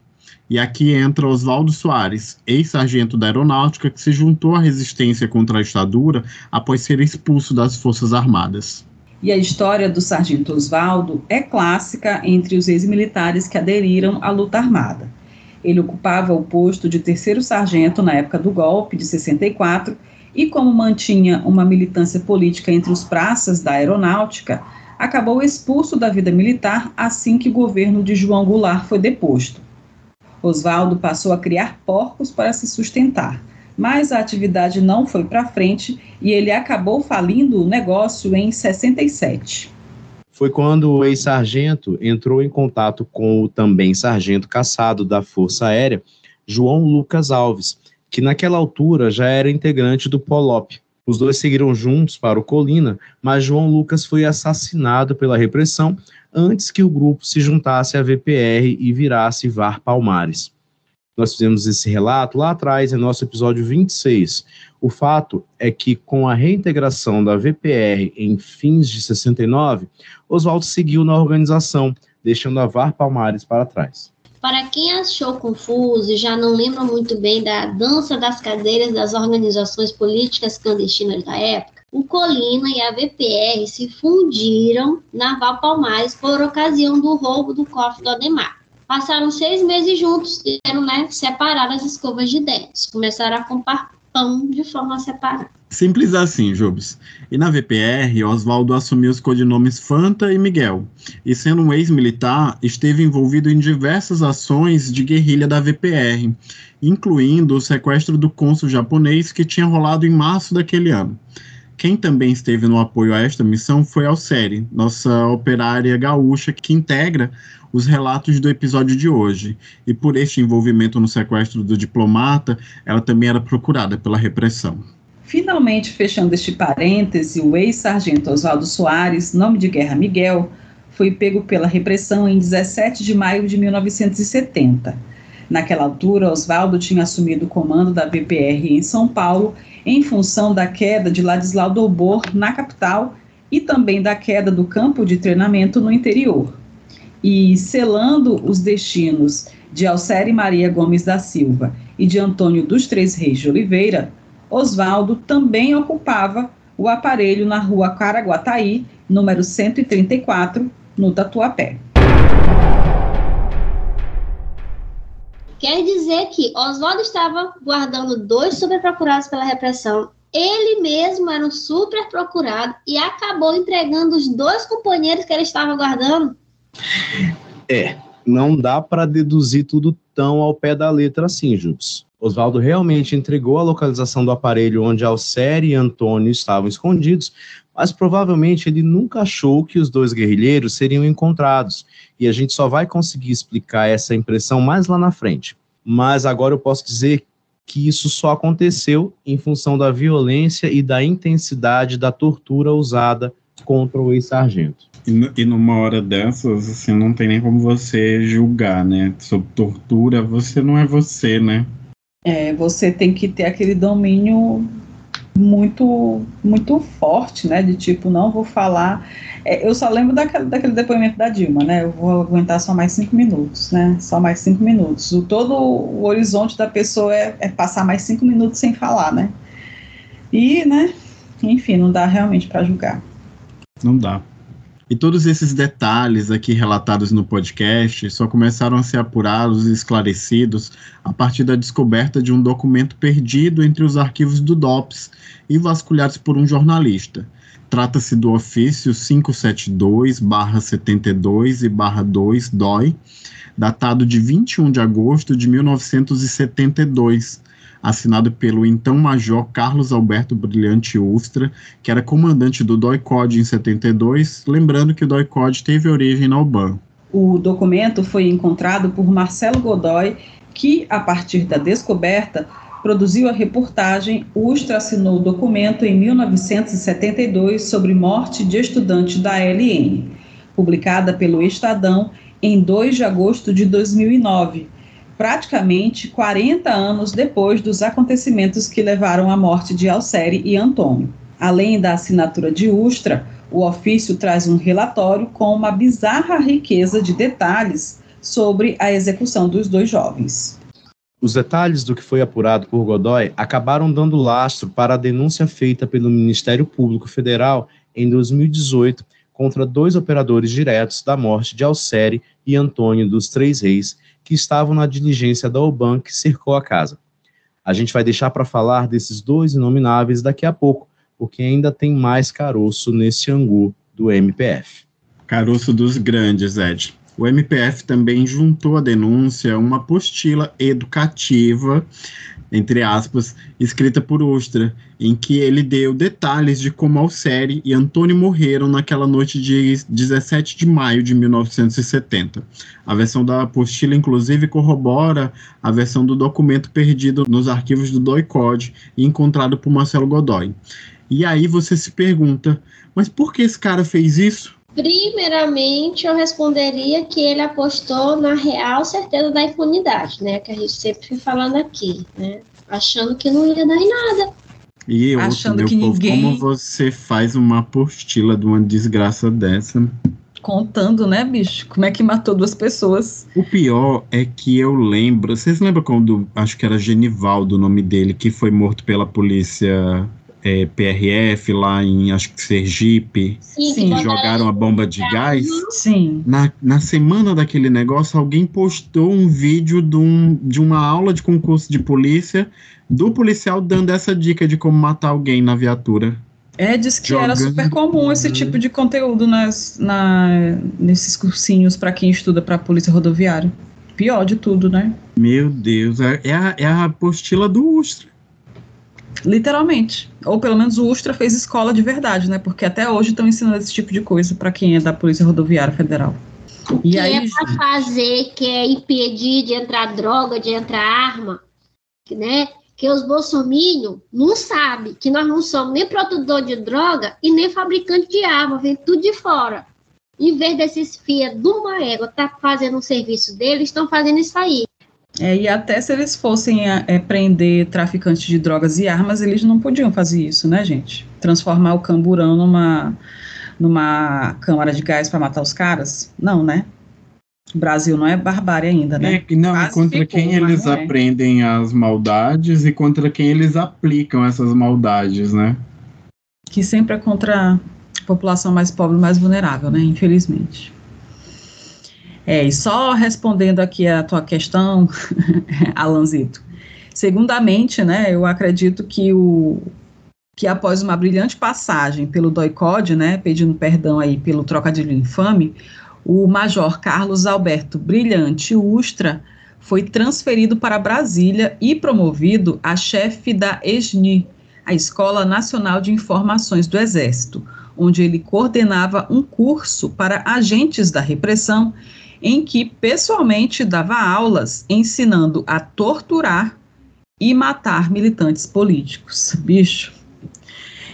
E aqui entra Oswaldo Soares, ex-sargento da Aeronáutica, que se juntou à resistência contra a ditadura após ser expulso das Forças Armadas. E a história do sargento Oswaldo é clássica entre os ex-militares que aderiram à luta armada. Ele ocupava o posto de terceiro sargento na época do golpe de 64 e, como mantinha uma militância política entre os praças da aeronáutica, acabou expulso da vida militar assim que o governo de João Goulart foi deposto. Oswaldo passou a criar porcos para se sustentar, mas a atividade não foi para frente e ele acabou falindo o negócio em 67 foi quando o ex-sargento entrou em contato com o também sargento caçado da Força Aérea, João Lucas Alves, que naquela altura já era integrante do POLOP. Os dois seguiram juntos para o Colina, mas João Lucas foi assassinado pela repressão antes que o grupo se juntasse à VPR e virasse VAR Palmares. Nós fizemos esse relato lá atrás, em nosso episódio 26. O fato é que, com a reintegração da VPR em fins de 69, Oswaldo seguiu na organização, deixando a VAR Palmares para trás. Para quem achou confuso e já não lembra muito bem da dança das cadeiras das organizações políticas clandestinas da época, o Colina e a VPR se fundiram na Val Palmares por ocasião do roubo do cofre do Ademar. Passaram seis meses juntos e eram né, separar as escovas de dentes. Começaram a comprar pão de forma separada. Simples assim, Jobs. E na VPR, Oswaldo assumiu os codinomes Fanta e Miguel. E sendo um ex-militar, esteve envolvido em diversas ações de guerrilha da VPR, incluindo o sequestro do cônsul japonês que tinha rolado em março daquele ano. Quem também esteve no apoio a esta missão foi a nossa operária gaúcha que integra os relatos do episódio de hoje. E por este envolvimento no sequestro do diplomata, ela também era procurada pela repressão. Finalmente, fechando este parêntese, o ex-sargento Oswaldo Soares, nome de guerra Miguel, foi pego pela repressão em 17 de maio de 1970. Naquela altura, Oswaldo tinha assumido o comando da BPR em São Paulo em função da queda de Ladislau Dobor na capital e também da queda do campo de treinamento no interior. E selando os destinos de Alcere Maria Gomes da Silva e de Antônio dos Três Reis de Oliveira, Oswaldo também ocupava o aparelho na rua Caraguataí, número 134, no Tatuapé. Quer dizer que Oswaldo estava guardando dois superprocurados pela repressão. Ele mesmo era um super procurado e acabou entregando os dois companheiros que ele estava guardando. É, não dá para deduzir tudo tão ao pé da letra assim, Jubes. Oswaldo realmente entregou a localização do aparelho onde Alcere e Antônio estavam escondidos, mas provavelmente ele nunca achou que os dois guerrilheiros seriam encontrados, e a gente só vai conseguir explicar essa impressão mais lá na frente. Mas agora eu posso dizer que isso só aconteceu em função da violência e da intensidade da tortura usada contra o ex-sargento. E, e, numa hora dessas, assim, não tem nem como você julgar, né? Sob tortura, você não é você, né? É, você tem que ter aquele domínio muito muito forte, né? De tipo, não vou falar. É, eu só lembro daquele, daquele depoimento da Dilma, né? Eu vou aguentar só mais cinco minutos, né? Só mais cinco minutos. O, todo o horizonte da pessoa é, é passar mais cinco minutos sem falar, né? E, né? Enfim, não dá realmente para julgar. Não dá. E todos esses detalhes aqui relatados no podcast só começaram a ser apurados e esclarecidos a partir da descoberta de um documento perdido entre os arquivos do DOPS e vasculhados por um jornalista. Trata-se do ofício 572-72 e 2 DOI, datado de 21 de agosto de 1972, assinado pelo então Major Carlos Alberto Brilhante Ustra, que era comandante do DOI-COD em 72, lembrando que o DOI-COD teve origem na UBAN. O documento foi encontrado por Marcelo Godoy, que, a partir da descoberta, produziu a reportagem Ustra assinou o documento em 1972 sobre morte de estudante da LN, publicada pelo Estadão em 2 de agosto de 2009, praticamente 40 anos depois dos acontecimentos que levaram à morte de Alcere e Antônio. Além da assinatura de Ustra, o ofício traz um relatório com uma bizarra riqueza de detalhes sobre a execução dos dois jovens. Os detalhes do que foi apurado por Godoy acabaram dando lastro para a denúncia feita pelo Ministério Público Federal em 2018 contra dois operadores diretos da morte de Alcere e Antônio dos Três Reis, que estavam na diligência da OBAN que cercou a casa. A gente vai deixar para falar desses dois inomináveis daqui a pouco, porque ainda tem mais caroço nesse angu do MPF. Caroço dos grandes, Ed. O MPF também juntou à denúncia uma apostila educativa, entre aspas, escrita por Ostra, em que ele deu detalhes de como Alcere e Antônio morreram naquela noite de 17 de maio de 1970. A versão da apostila, inclusive, corrobora a versão do documento perdido nos arquivos do DOI-CODE e encontrado por Marcelo Godoy. E aí você se pergunta, mas por que esse cara fez isso? Primeiramente, eu responderia que ele apostou na real certeza da impunidade, né? Que a gente sempre foi falando aqui, né? Achando que não ia dar em nada. E outro, Achando meu que povo, ninguém... como você faz uma apostila de uma desgraça dessa? Contando, né, bicho? Como é que matou duas pessoas? O pior é que eu lembro. Vocês lembram quando acho que era Genivaldo o nome dele, que foi morto pela polícia é, PRF lá em acho que Sergipe, Sim, que jogaram a bomba de gás. Sim. Na, na semana daquele negócio, alguém postou um vídeo de, um, de uma aula de concurso de polícia do policial dando essa dica de como matar alguém na viatura. É, diz que Jogando. era super comum esse tipo de conteúdo nas, na, nesses cursinhos para quem estuda para a polícia rodoviária. Pior de tudo, né? Meu Deus, é, é, a, é a apostila do Ustra. Literalmente. Ou pelo menos o Ustra fez escola de verdade, né? Porque até hoje estão ensinando esse tipo de coisa para quem é da Polícia Rodoviária Federal. O que aí, é para fazer, que é impedir de entrar droga, de entrar arma, né? Que os bolsominions não sabem que nós não somos nem produtor de droga e nem fabricante de arma, vem tudo de fora. Em vez desses FIA de uma égua tá fazendo um serviço deles, estão fazendo isso aí. É, e até se eles fossem é, é, prender traficantes de drogas e armas, eles não podiam fazer isso, né, gente? Transformar o camburão numa, numa câmara de gás para matar os caras? Não, né? O Brasil não é barbárie ainda, né? É, não, Quase contra ficou, quem eles é. aprendem as maldades e contra quem eles aplicam essas maldades, né? Que sempre é contra a população mais pobre, mais vulnerável, né? Infelizmente. É, e só respondendo aqui a tua questão, (laughs) Alanzito, segundamente, né, eu acredito que o que após uma brilhante passagem pelo DOICOD, né, pedindo perdão aí pelo trocadilho infame, o Major Carlos Alberto Brilhante Ustra foi transferido para Brasília e promovido a chefe da ESNI, a Escola Nacional de Informações do Exército, onde ele coordenava um curso para agentes da repressão em que pessoalmente dava aulas ensinando a torturar e matar militantes políticos. Bicho,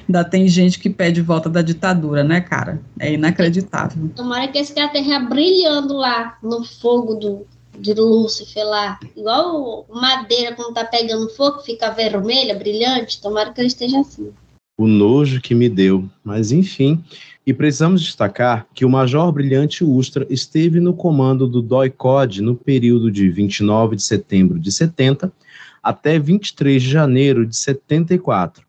ainda tem gente que pede volta da ditadura, né, cara? É inacreditável. Tomara que esse cara esteja brilhando lá no fogo do, de Lúcifer lá. Igual madeira quando tá pegando fogo, fica vermelha, brilhante. Tomara que ele esteja assim. O nojo que me deu. Mas enfim, e precisamos destacar que o Major Brilhante Ustra esteve no comando do DOI-COD no período de 29 de setembro de 70 até 23 de janeiro de 74,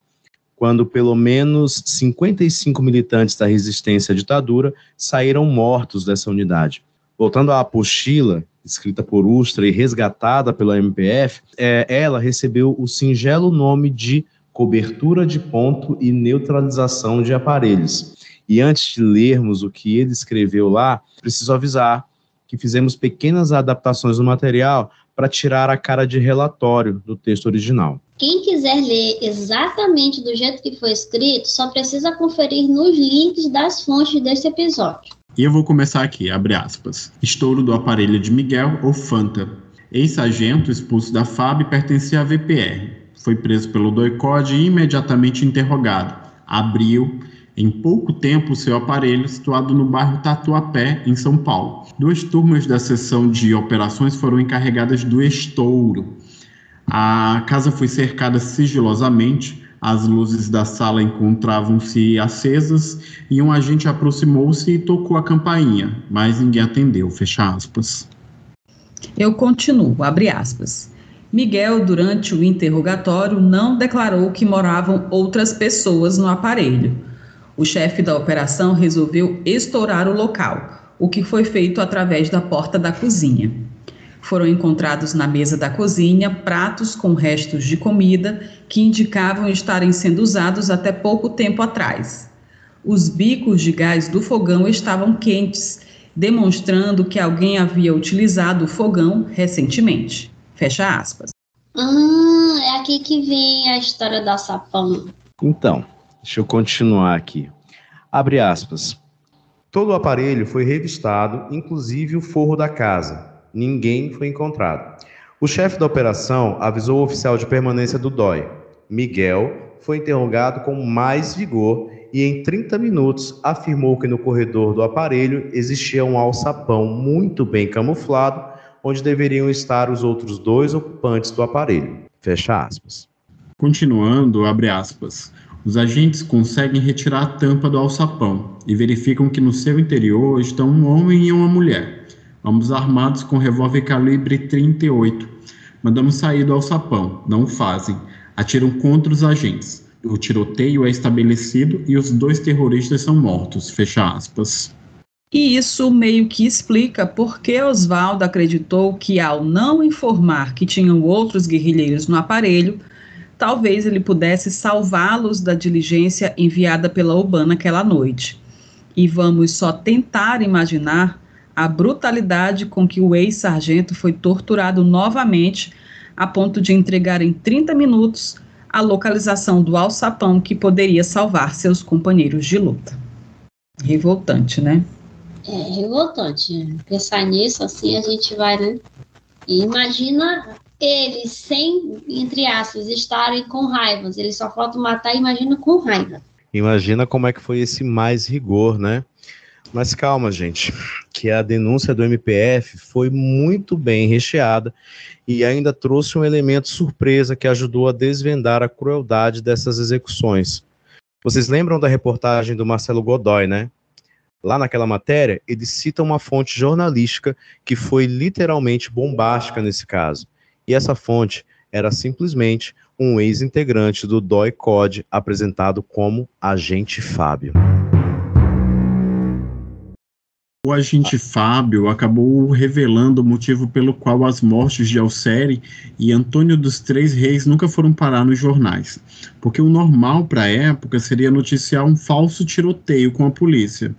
quando pelo menos 55 militantes da resistência à ditadura saíram mortos dessa unidade. Voltando à apostila, escrita por Ustra e resgatada pela MPF, é, ela recebeu o singelo nome de Cobertura de Ponto e Neutralização de Aparelhos. E antes de lermos o que ele escreveu lá, preciso avisar que fizemos pequenas adaptações no material para tirar a cara de relatório do texto original. Quem quiser ler exatamente do jeito que foi escrito, só precisa conferir nos links das fontes desse episódio. E eu vou começar aqui, abre aspas. Estouro do aparelho de Miguel ou Fanta. Ex-sargento expulso da FAB pertencia à VPR. Foi preso pelo doicode e imediatamente interrogado. Abriu em pouco tempo seu aparelho situado no bairro Tatuapé, em São Paulo. Duas turmas da seção de operações foram encarregadas do estouro. A casa foi cercada sigilosamente, as luzes da sala encontravam-se acesas e um agente aproximou-se e tocou a campainha, mas ninguém atendeu. Fecha aspas. Eu continuo, abre aspas. Miguel, durante o interrogatório, não declarou que moravam outras pessoas no aparelho. O chefe da operação resolveu estourar o local, o que foi feito através da porta da cozinha. Foram encontrados na mesa da cozinha pratos com restos de comida que indicavam estarem sendo usados até pouco tempo atrás. Os bicos de gás do fogão estavam quentes, demonstrando que alguém havia utilizado o fogão recentemente. Fecha aspas. Ah, é aqui que vem a história da sapão. Então, deixa eu continuar aqui. Abre aspas. Todo o aparelho foi revistado, inclusive o forro da casa. Ninguém foi encontrado. O chefe da operação avisou o oficial de permanência do DOI. Miguel foi interrogado com mais vigor e, em 30 minutos, afirmou que no corredor do aparelho existia um alçapão muito bem camuflado, onde deveriam estar os outros dois ocupantes do aparelho. Fecha aspas. Continuando, abre aspas. Os agentes conseguem retirar a tampa do alçapão e verificam que no seu interior estão um homem e uma mulher ambos armados com revólver calibre 38. Mandamos sair do alçapão, não o fazem. Atiram contra os agentes. O tiroteio é estabelecido e os dois terroristas são mortos. Fecha aspas. E isso meio que explica por que Oswaldo acreditou que, ao não informar que tinham outros guerrilheiros no aparelho, talvez ele pudesse salvá-los da diligência enviada pela Oban naquela noite. E vamos só tentar imaginar a brutalidade com que o ex-sargento foi torturado novamente, a ponto de entregar em 30 minutos a localização do alçapão que poderia salvar seus companheiros de luta. Revoltante, né? É, revoltante. Pensar nisso, assim, a gente vai, né? E imagina eles sem, entre aspas, estarem com raiva. Eles só faltam matar, imagina com raiva. Imagina como é que foi esse mais rigor, né? Mas calma, gente, que a denúncia do MPF foi muito bem recheada e ainda trouxe um elemento surpresa que ajudou a desvendar a crueldade dessas execuções. Vocês lembram da reportagem do Marcelo Godoy, né? Lá naquela matéria, ele cita uma fonte jornalística que foi literalmente bombástica nesse caso. E essa fonte era simplesmente um ex-integrante do DOI COD apresentado como Agente Fábio. O agente Fábio acabou revelando o motivo pelo qual as mortes de Alcere e Antônio dos Três Reis nunca foram parar nos jornais, porque o normal para a época seria noticiar um falso tiroteio com a polícia.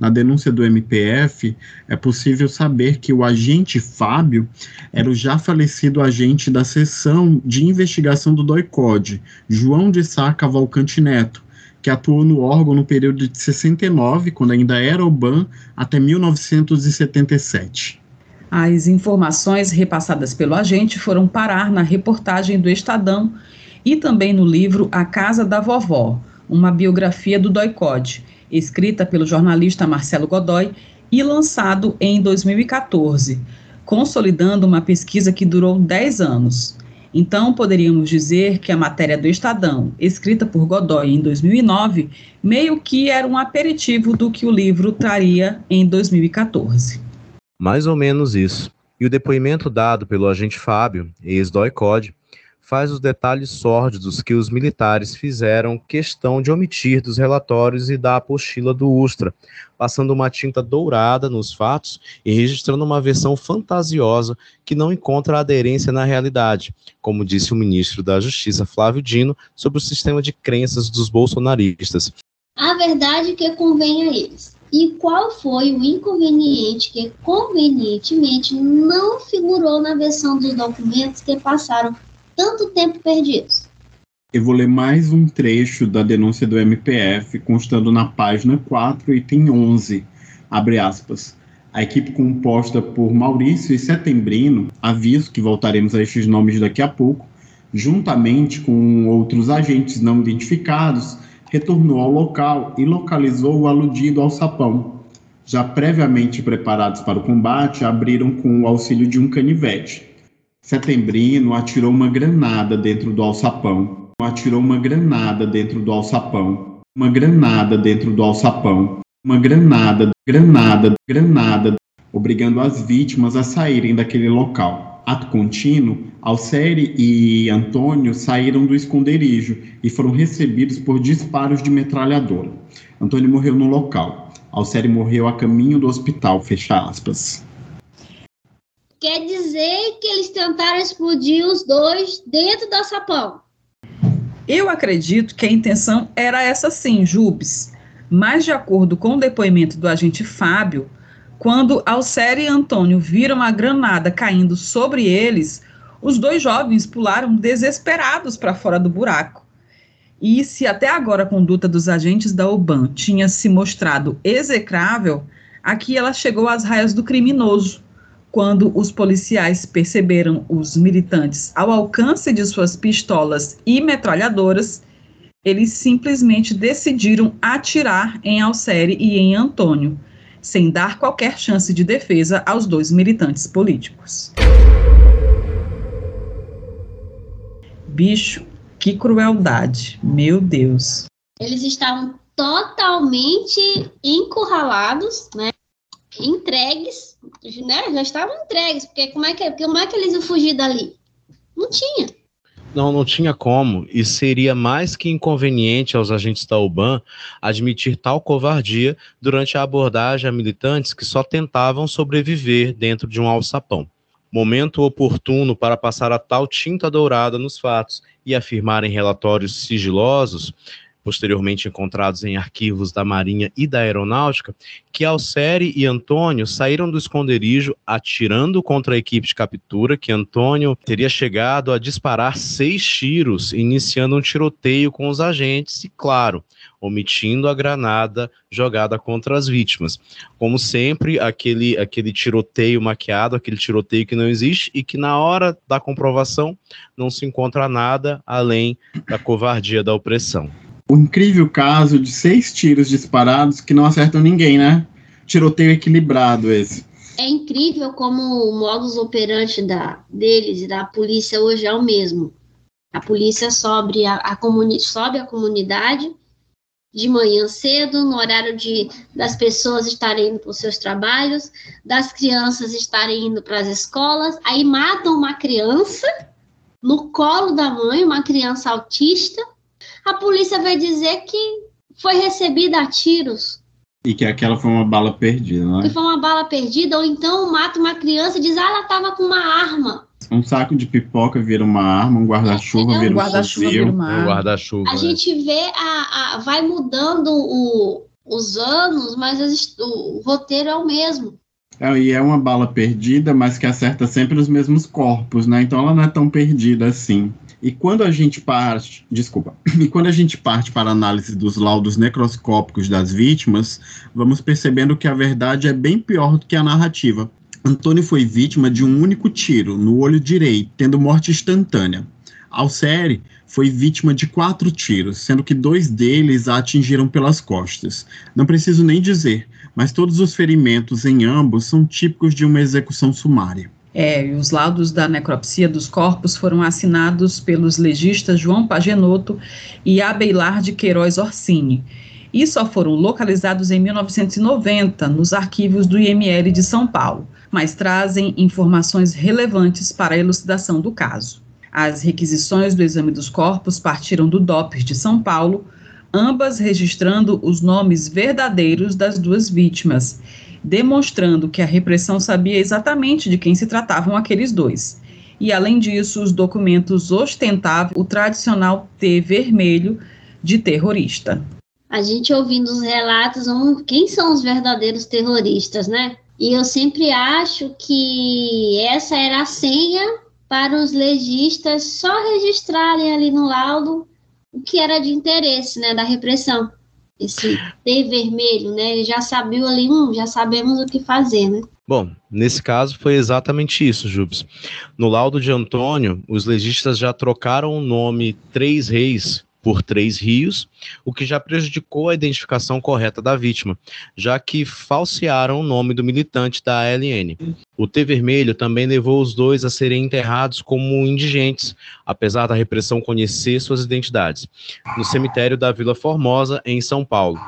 Na denúncia do MPF, é possível saber que o agente Fábio era o já falecido agente da seção de investigação do DOICOD, João de Sá Cavalcante Neto, que atuou no órgão no período de 69, quando ainda era o BAN, até 1977. As informações repassadas pelo agente foram parar na reportagem do Estadão e também no livro A Casa da Vovó, uma biografia do Doicode, escrita pelo jornalista Marcelo Godoy e lançado em 2014, consolidando uma pesquisa que durou 10 anos. Então, poderíamos dizer que a matéria do Estadão, escrita por Godoy em 2009, meio que era um aperitivo do que o livro traria em 2014. Mais ou menos isso. E o depoimento dado pelo agente Fábio, ex-DOI-COD, faz os detalhes sórdidos que os militares fizeram questão de omitir dos relatórios e da apostila do Ustra, passando uma tinta dourada nos fatos e registrando uma versão fantasiosa que não encontra aderência na realidade, como disse o ministro da Justiça Flávio Dino sobre o sistema de crenças dos bolsonaristas. A verdade que convém a eles. E qual foi o inconveniente que convenientemente não figurou na versão dos documentos que passaram tanto tempo perdidos. Eu vou ler mais um trecho da denúncia do MPF, constando na página 4, item 11, abre aspas. A equipe composta por Maurício e Setembrino, aviso que voltaremos a estes nomes daqui a pouco, juntamente com outros agentes não identificados, retornou ao local e localizou o aludido ao sapão. Já previamente preparados para o combate, abriram com o auxílio de um canivete. Setembrino atirou uma granada dentro do alçapão. Atirou uma granada dentro do alçapão. Uma granada dentro do alçapão. Uma granada, granada, granada, obrigando as vítimas a saírem daquele local. Ato contínuo, Alcere e Antônio saíram do esconderijo e foram recebidos por disparos de metralhadora. Antônio morreu no local. Alcere morreu a caminho do hospital, fecha aspas. Quer dizer que eles tentaram explodir os dois dentro do sapão. Eu acredito que a intenção era essa sim, Jubes. Mas, de acordo com o depoimento do agente Fábio, quando Alcere e Antônio viram a granada caindo sobre eles, os dois jovens pularam desesperados para fora do buraco. E se até agora a conduta dos agentes da UBAN tinha se mostrado execrável, aqui ela chegou às raias do criminoso quando os policiais perceberam os militantes ao alcance de suas pistolas e metralhadoras, eles simplesmente decidiram atirar em Alcere e em Antônio, sem dar qualquer chance de defesa aos dois militantes políticos. Bicho, que crueldade, meu Deus. Eles estavam totalmente encurralados, né? entregues, né? Já estavam entregues, porque como é que, como é que eles iam fugir dali? Não tinha. Não, não tinha como, e seria mais que inconveniente aos agentes da UBAN admitir tal covardia durante a abordagem a militantes que só tentavam sobreviver dentro de um alçapão. Momento oportuno para passar a tal tinta dourada nos fatos e afirmar em relatórios sigilosos posteriormente encontrados em arquivos da Marinha e da Aeronáutica, que Alcere e Antônio saíram do esconderijo atirando contra a equipe de captura, que Antônio teria chegado a disparar seis tiros, iniciando um tiroteio com os agentes e, claro, omitindo a granada jogada contra as vítimas. Como sempre, aquele, aquele tiroteio maquiado, aquele tiroteio que não existe e que na hora da comprovação não se encontra nada além da covardia da opressão o incrível caso de seis tiros disparados que não acertam ninguém, né? Tiroteio equilibrado esse. É incrível como o modus operandi da, deles e da polícia hoje é o mesmo. A polícia sobe a, a, comuni sobe a comunidade de manhã cedo, no horário de das pessoas estarem indo para os seus trabalhos, das crianças estarem indo para as escolas, aí matam uma criança no colo da mãe, uma criança autista, a polícia vai dizer que foi recebida a tiros. E que aquela foi uma bala perdida, né? Que foi uma bala perdida, ou então mata uma criança e diz, ah, ela estava com uma arma. Um saco de pipoca vira uma arma, um guarda-chuva é, vira um, guarda-chuva vira uma arma. Um guarda-chuva. A é. gente vê, a, a, vai mudando o, os anos, mas o, o roteiro é o mesmo. É, e é uma bala perdida, mas que acerta sempre os mesmos corpos, né? Então ela não é tão perdida assim. E quando a gente parte, desculpa, (clears throat) e quando a gente parte para a análise dos laudos necroscópicos das vítimas, vamos percebendo que a verdade é bem pior do que a narrativa. Antônio foi vítima de um único tiro no olho direito, tendo morte instantânea. Alcere foi vítima de quatro tiros, sendo que dois deles a atingiram pelas costas. Não preciso nem dizer, mas todos os ferimentos em ambos são típicos de uma execução sumária. É, os laudos da necropsia dos corpos foram assinados pelos legistas João Pagenotto e Abeilar de Queiroz Orsini e só foram localizados em 1990 nos arquivos do IML de São Paulo, mas trazem informações relevantes para a elucidação do caso. As requisições do exame dos corpos partiram do DOPS de São Paulo, ambas registrando os nomes verdadeiros das duas vítimas, demonstrando que a repressão sabia exatamente de quem se tratavam aqueles dois. E, além disso, os documentos ostentavam o tradicional T vermelho de terrorista. A gente ouvindo os relatos, quem são os verdadeiros terroristas, né? E eu sempre acho que essa era a senha para os legistas só registrarem ali no laudo o que era de interesse, né, da repressão. Esse T vermelho, né, ele já sabia ali, hum, já sabemos o que fazer, né. Bom, nesse caso foi exatamente isso, Jubes. No laudo de Antônio, os legistas já trocaram o nome Três Reis por três rios, o que já prejudicou a identificação correta da vítima, já que falsearam o nome do militante da ALN. O T Vermelho também levou os dois a serem enterrados como indigentes, apesar da repressão conhecer suas identidades, no cemitério da Vila Formosa, em São Paulo.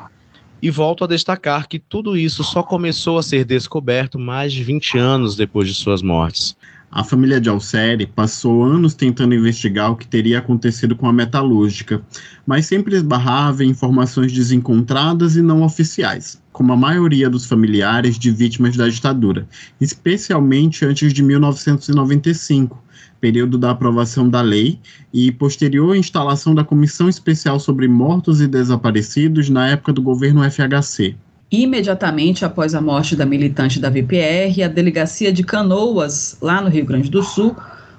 E volto a destacar que tudo isso só começou a ser descoberto mais de 20 anos depois de suas mortes. A família de Alceri passou anos tentando investigar o que teria acontecido com a metalúrgica, mas sempre esbarrava em informações desencontradas e não oficiais, como a maioria dos familiares de vítimas da ditadura, especialmente antes de 1995, período da aprovação da lei e posterior instalação da Comissão Especial sobre Mortos e Desaparecidos na época do governo FHC. Imediatamente após a morte da militante da VPR, a delegacia de Canoas, lá no Rio Grande do Sul,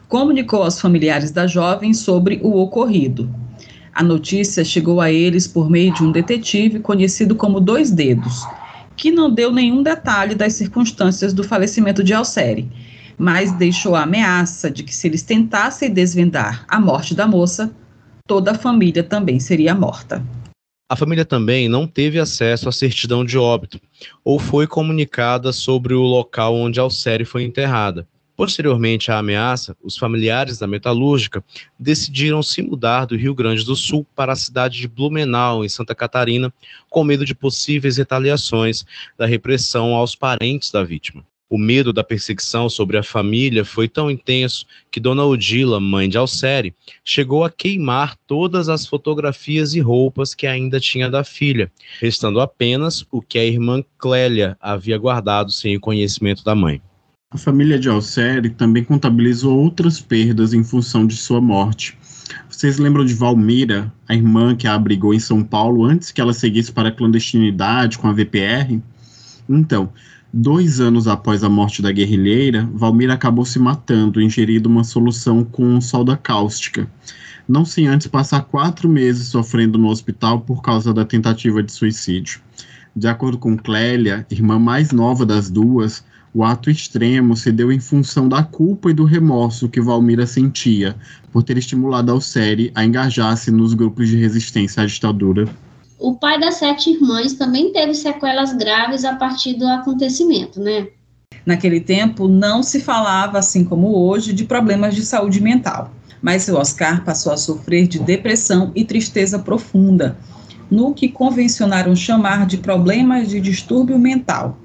comunicou aos familiares da jovem sobre o ocorrido. A notícia chegou a eles por meio de um detetive conhecido como Dois Dedos, que não deu nenhum detalhe das circunstâncias do falecimento de Alcere, mas deixou a ameaça de que se eles tentassem desvendar a morte da moça, toda a família também seria morta. A família também não teve acesso à certidão de óbito ou foi comunicada sobre o local onde Alcere foi enterrada. Posteriormente à ameaça, os familiares da metalúrgica decidiram se mudar do Rio Grande do Sul para a cidade de Blumenau, em Santa Catarina, com medo de possíveis retaliações da repressão aos parentes da vítima. O medo da perseguição sobre a família foi tão intenso que Dona Odila, mãe de Alcere, chegou a queimar todas as fotografias e roupas que ainda tinha da filha, restando apenas o que a irmã Clélia havia guardado sem o conhecimento da mãe. A família de Alcere também contabilizou outras perdas em função de sua morte. Vocês lembram de Valmira, a irmã que a abrigou em São Paulo antes que ela seguisse para a clandestinidade com a VPR? Então, Dois anos após a morte da guerrilheira, Valmir acabou se matando, ingerindo uma solução com solda cáustica. Não sem antes passar quatro meses sofrendo no hospital por causa da tentativa de suicídio. De acordo com Clélia, irmã mais nova das duas, o ato extremo se deu em função da culpa e do remorso que Valmira sentia por ter estimulado Alcere a engajar-se nos grupos de resistência à ditadura o pai das sete irmãs também teve sequelas graves a partir do acontecimento, né? Naquele tempo, não se falava, assim como hoje, de problemas de saúde mental, mas seu Oscar passou a sofrer de depressão e tristeza profunda, no que convencionaram chamar de problemas de distúrbio mental.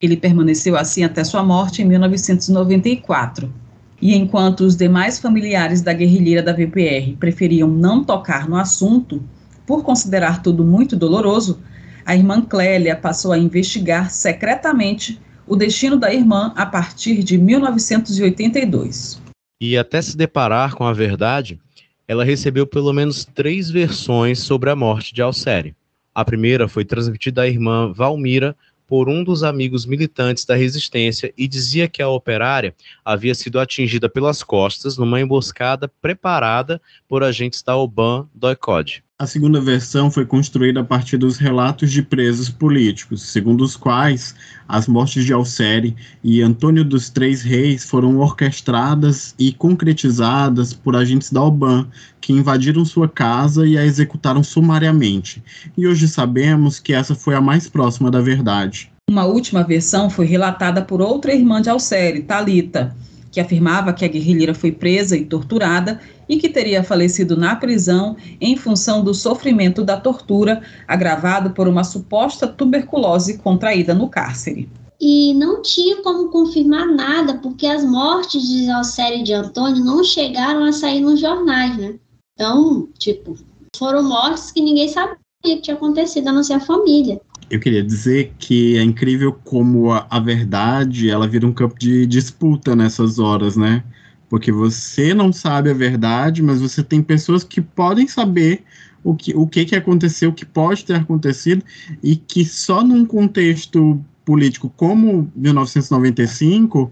Ele permaneceu assim até sua morte em 1994. E enquanto os demais familiares da guerrilheira da VPR preferiam não tocar no assunto, por considerar tudo muito doloroso, a irmã Clélia passou a investigar secretamente o destino da irmã a partir de 1982. E até se deparar com a verdade, ela recebeu pelo menos três versões sobre a morte de Alcere. A primeira foi transmitida à irmã Valmira por um dos amigos militantes da resistência e dizia que a operária havia sido atingida pelas costas numa emboscada preparada por agentes da OBAN do ICOD. A segunda versão foi construída a partir dos relatos de presos políticos, segundo os quais as mortes de Alcere e Antônio dos Três Reis foram orquestradas e concretizadas por agentes da OBAN, que invadiram sua casa e a executaram sumariamente. E hoje sabemos que essa foi a mais próxima da verdade. Uma última versão foi relatada por outra irmã de Alcere, Talita, que afirmava que a guerrilheira foi presa e torturada e que teria falecido na prisão em função do sofrimento da tortura agravado por uma suposta tuberculose contraída no cárcere. e não tinha como confirmar nada, porque as mortes de Alcério e de Antônio não chegaram a sair nos jornais, né? Então, tipo, foram mortes que ninguém sabia que tinha acontecido, a não ser a família. Eu queria dizer que é incrível como a, a verdade ela vira um campo de disputa nessas horas, né? Porque você não sabe a verdade, mas você tem pessoas que podem saber o que, o que, que aconteceu, o que pode ter acontecido, e que só num contexto político como 1995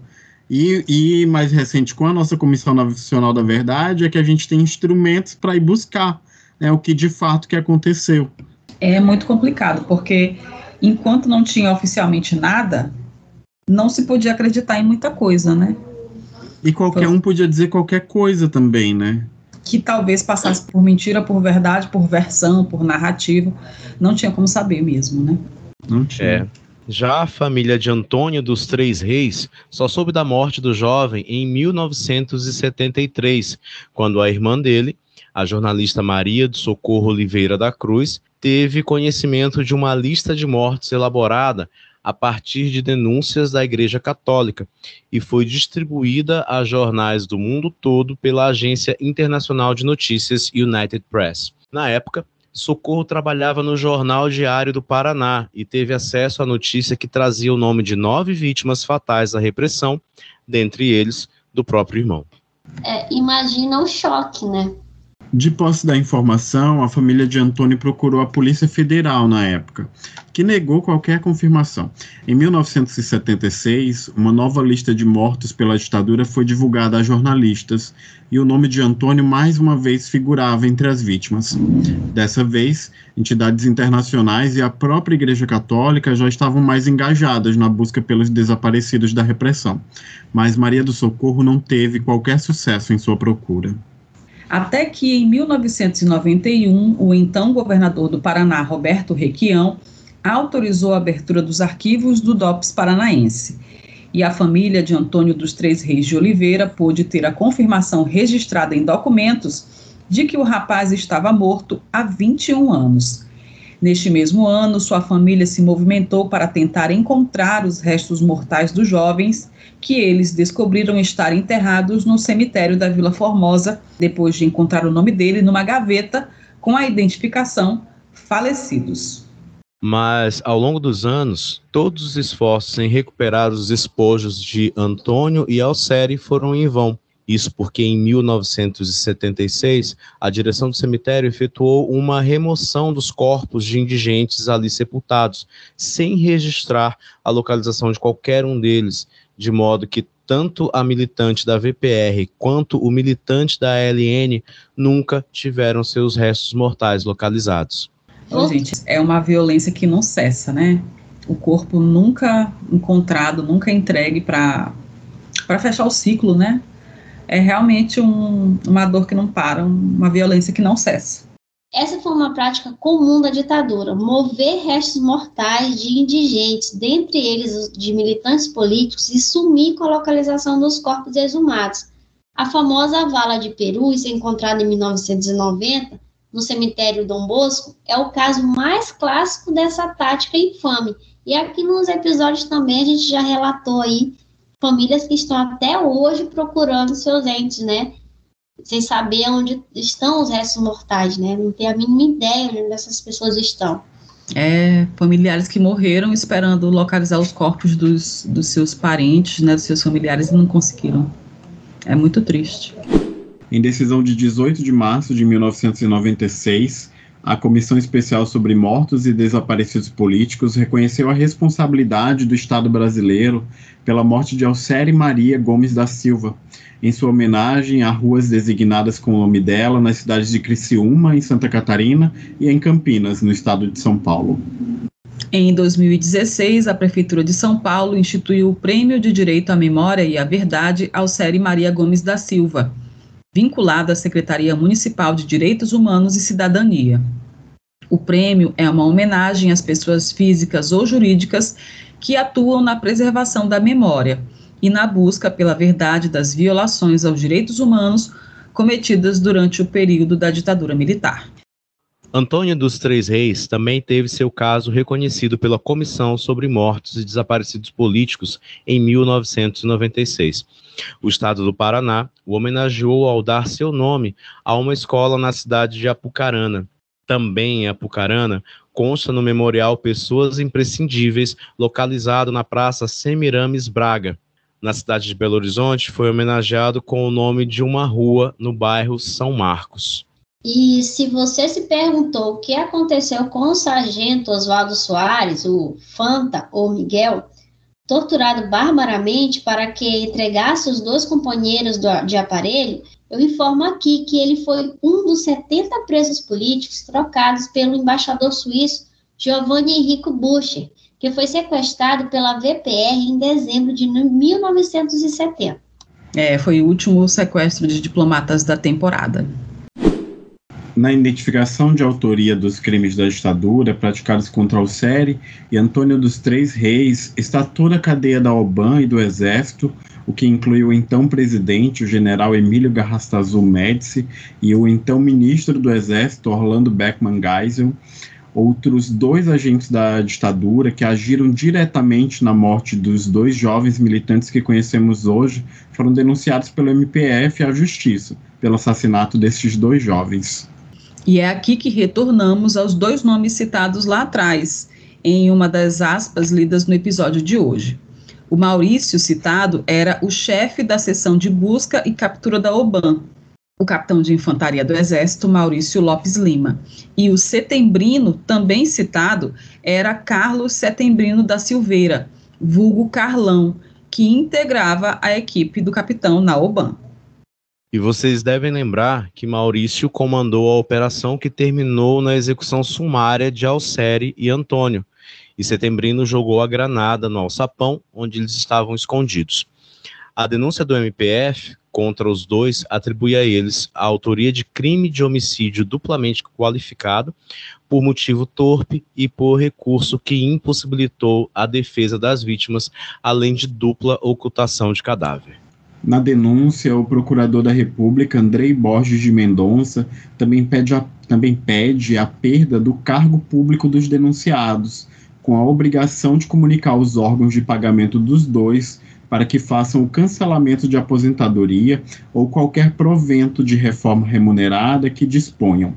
e, e mais recente com a nossa Comissão Nacional da Verdade é que a gente tem instrumentos para ir buscar né, o que de fato que aconteceu. É muito complicado, porque enquanto não tinha oficialmente nada, não se podia acreditar em muita coisa, né? E qualquer um podia dizer qualquer coisa também, né? Que talvez passasse por mentira, por verdade, por versão, por narrativa. Não tinha como saber mesmo, né? Não tinha. É. Já a família de Antônio dos Três Reis só soube da morte do jovem em 1973, quando a irmã dele, a jornalista Maria do Socorro Oliveira da Cruz, teve conhecimento de uma lista de mortes elaborada a partir de denúncias da Igreja Católica e foi distribuída a jornais do mundo todo pela Agência Internacional de Notícias United Press. Na época, Socorro trabalhava no Jornal Diário do Paraná e teve acesso à notícia que trazia o nome de nove vítimas fatais da repressão, dentre eles do próprio irmão. É, imagina o choque, né? De posse da informação, a família de Antônio procurou a Polícia Federal na época, que negou qualquer confirmação. Em 1976, uma nova lista de mortos pela ditadura foi divulgada a jornalistas e o nome de Antônio mais uma vez figurava entre as vítimas. Dessa vez, entidades internacionais e a própria Igreja Católica já estavam mais engajadas na busca pelos desaparecidos da repressão, mas Maria do Socorro não teve qualquer sucesso em sua procura. Até que em 1991, o então governador do Paraná, Roberto Requião, autorizou a abertura dos arquivos do DOPS paranaense. E a família de Antônio dos Três Reis de Oliveira pôde ter a confirmação registrada em documentos de que o rapaz estava morto há 21 anos. Neste mesmo ano, sua família se movimentou para tentar encontrar os restos mortais dos jovens que eles descobriram estar enterrados no cemitério da Vila Formosa, depois de encontrar o nome dele numa gaveta com a identificação falecidos. Mas, ao longo dos anos, todos os esforços em recuperar os espojos de Antônio e Alcere foram em vão. Isso porque em 1976 a direção do cemitério efetuou uma remoção dos corpos de indigentes ali sepultados, sem registrar a localização de qualquer um deles, de modo que tanto a militante da VPR quanto o militante da ALN nunca tiveram seus restos mortais localizados. Ô, gente, é uma violência que não cessa, né? O corpo nunca encontrado, nunca entregue para fechar o ciclo, né? É realmente um, uma dor que não para, uma violência que não cessa. Essa foi uma prática comum da ditadura, mover restos mortais de indigentes, dentre eles de militantes políticos, e sumir com a localização dos corpos exumados. A famosa vala de Perus, encontrada em 1990 no cemitério Dom Bosco, é o caso mais clássico dessa tática infame. E aqui nos episódios também a gente já relatou aí famílias que estão até hoje procurando seus entes, né? sem saber onde estão os restos mortais, né? Não tem a mínima ideia onde essas pessoas estão. É, familiares que morreram esperando localizar os corpos dos, dos seus parentes, né, dos seus familiares e não conseguiram. É muito triste. Em decisão de 18 de março de 1996, a Comissão Especial sobre Mortos e Desaparecidos Políticos reconheceu a responsabilidade do Estado brasileiro pela morte de Alcere Maria Gomes da Silva, em sua homenagem a ruas designadas com o nome dela nas cidades de Criciúma, em Santa Catarina, e em Campinas, no estado de São Paulo. Em 2016, a Prefeitura de São Paulo instituiu o Prêmio de Direito à Memória e à Verdade Série Maria Gomes da Silva, vinculado à Secretaria Municipal de Direitos Humanos e Cidadania. O prêmio é uma homenagem às pessoas físicas ou jurídicas que atuam na preservação da memória e na busca pela verdade das violações aos direitos humanos cometidas durante o período da ditadura militar. Antônio dos Três Reis também teve seu caso reconhecido pela Comissão sobre Mortos e Desaparecidos Políticos em 1996. O estado do Paraná o homenageou ao dar seu nome a uma escola na cidade de Apucarana. Também em Apucarana, consta no memorial Pessoas Imprescindíveis, localizado na Praça Semiramis Braga. Na cidade de Belo Horizonte, foi homenageado com o nome de uma rua no bairro São Marcos. E se você se perguntou o que aconteceu com o sargento Oswaldo Soares, o Fanta ou Miguel, torturado barbaramente para que entregasse os dois companheiros do, de aparelho, eu informo aqui que ele foi um dos 70 presos políticos trocados pelo embaixador suíço Giovanni Enrico Bucher, que foi sequestrado pela VPR em dezembro de 1970. É, foi o último sequestro de diplomatas da temporada na identificação de autoria dos crimes da ditadura praticados contra o Alcere e Antônio dos Três Reis está toda a cadeia da OBAN e do Exército, o que inclui o então presidente, o general Emílio Garrastazu Médici, e o então ministro do Exército, Orlando Beckman Geisel, outros dois agentes da ditadura que agiram diretamente na morte dos dois jovens militantes que conhecemos hoje foram denunciados pelo MPF à justiça pelo assassinato desses dois jovens. E é aqui que retornamos aos dois nomes citados lá atrás, em uma das aspas lidas no episódio de hoje. O Maurício citado era o chefe da seção de busca e captura da OBAN, o capitão de infantaria do Exército, Maurício Lopes Lima. E o setembrino, também citado, era Carlos Setembrino da Silveira, vulgo Carlão, que integrava a equipe do capitão na OBAN. E vocês devem lembrar que Maurício comandou a operação que terminou na execução sumária de Alcere e Antônio, e Setembrino jogou a granada no alçapão onde eles estavam escondidos. A denúncia do MPF contra os dois atribui a eles a autoria de crime de homicídio duplamente qualificado por motivo torpe e por recurso que impossibilitou a defesa das vítimas, além de dupla ocultação de cadáver. Na denúncia, o procurador da República, Andrei Borges de Mendonça, também pede, a, também pede a perda do cargo público dos denunciados, com a obrigação de comunicar aos órgãos de pagamento dos dois para que façam o cancelamento de aposentadoria ou qualquer provento de reforma remunerada que disponham.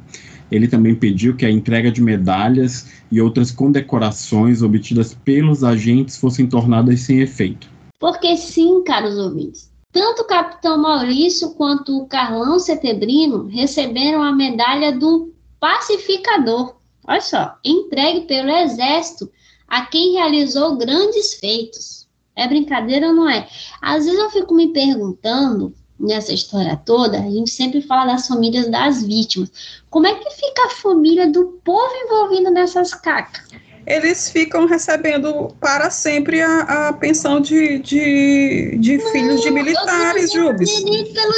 Ele também pediu que a entrega de medalhas e outras condecorações obtidas pelos agentes fossem tornadas sem efeito. Porque sim, caros ouvintes, tanto o capitão Maurício quanto o Carlão Setebrino receberam a medalha do pacificador. Olha só, entregue pelo Exército a quem realizou grandes feitos. É brincadeira ou não é? Às vezes eu fico me perguntando, nessa história toda, a gente sempre fala das famílias das vítimas. Como é que fica a família do povo envolvido nessas cacas? Eles ficam recebendo para sempre a, a pensão de, de, de não, filhos de militares, Jubes.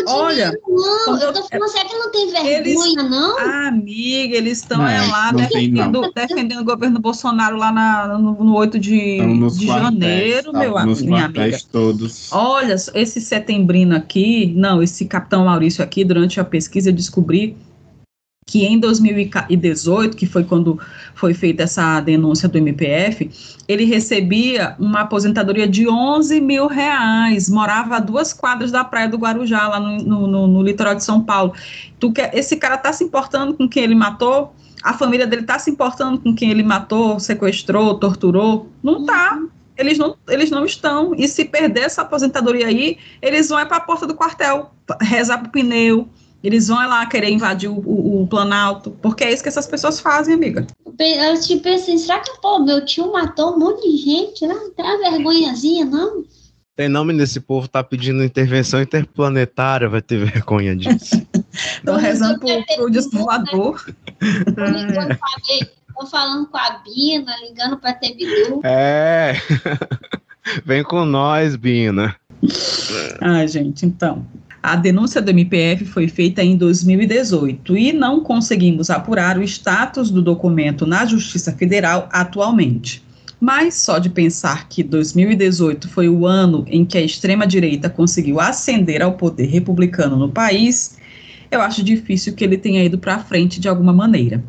Olha, não, eu tô falando sério que não tem vergonha, eles, não? Amiga, eles estão é, lá defendendo, defendendo o governo Bolsonaro lá na, no, no 8 de, de janeiro, meu amigo. Minha amiga. todos. Olha, esse setembrino aqui, não, esse capitão Maurício aqui, durante a pesquisa eu descobri que em 2018, que foi quando foi feita essa denúncia do MPF, ele recebia uma aposentadoria de 11 mil reais, morava a duas quadras da praia do Guarujá, lá no, no, no, no litoral de São Paulo. Tu quer, esse cara está se importando com quem ele matou? A família dele está se importando com quem ele matou, sequestrou, torturou? Não. Uhum. Eles não, eles não estão. E se perder essa aposentadoria aí, eles vão é para a porta do quartel, rezar para o pneu, eles vão lá querer invadir o, o, o, Planalto, porque é isso que essas pessoas fazem, amiga. Eu tipo assim, será que, pô, meu tio matou um monte de gente, né? Não tem uma vergonhazinha, não? Tem nome desse povo tá pedindo intervenção interplanetária, vai ter vergonha disso. (laughs) Estão rezando pro, pro disco voador. (laughs) Tô falando com a Bina, ligando pra Bidu. É. (laughs) Vem com nós, Bina. Ai, gente, então. A denúncia do MPF foi feita em 2018 e não conseguimos apurar o status do documento na Justiça Federal atualmente. Mas só de pensar que 2018 foi o ano em que a extrema-direita conseguiu ascender ao poder republicano no país, eu acho difícil que ele tenha ido para frente de alguma maneira.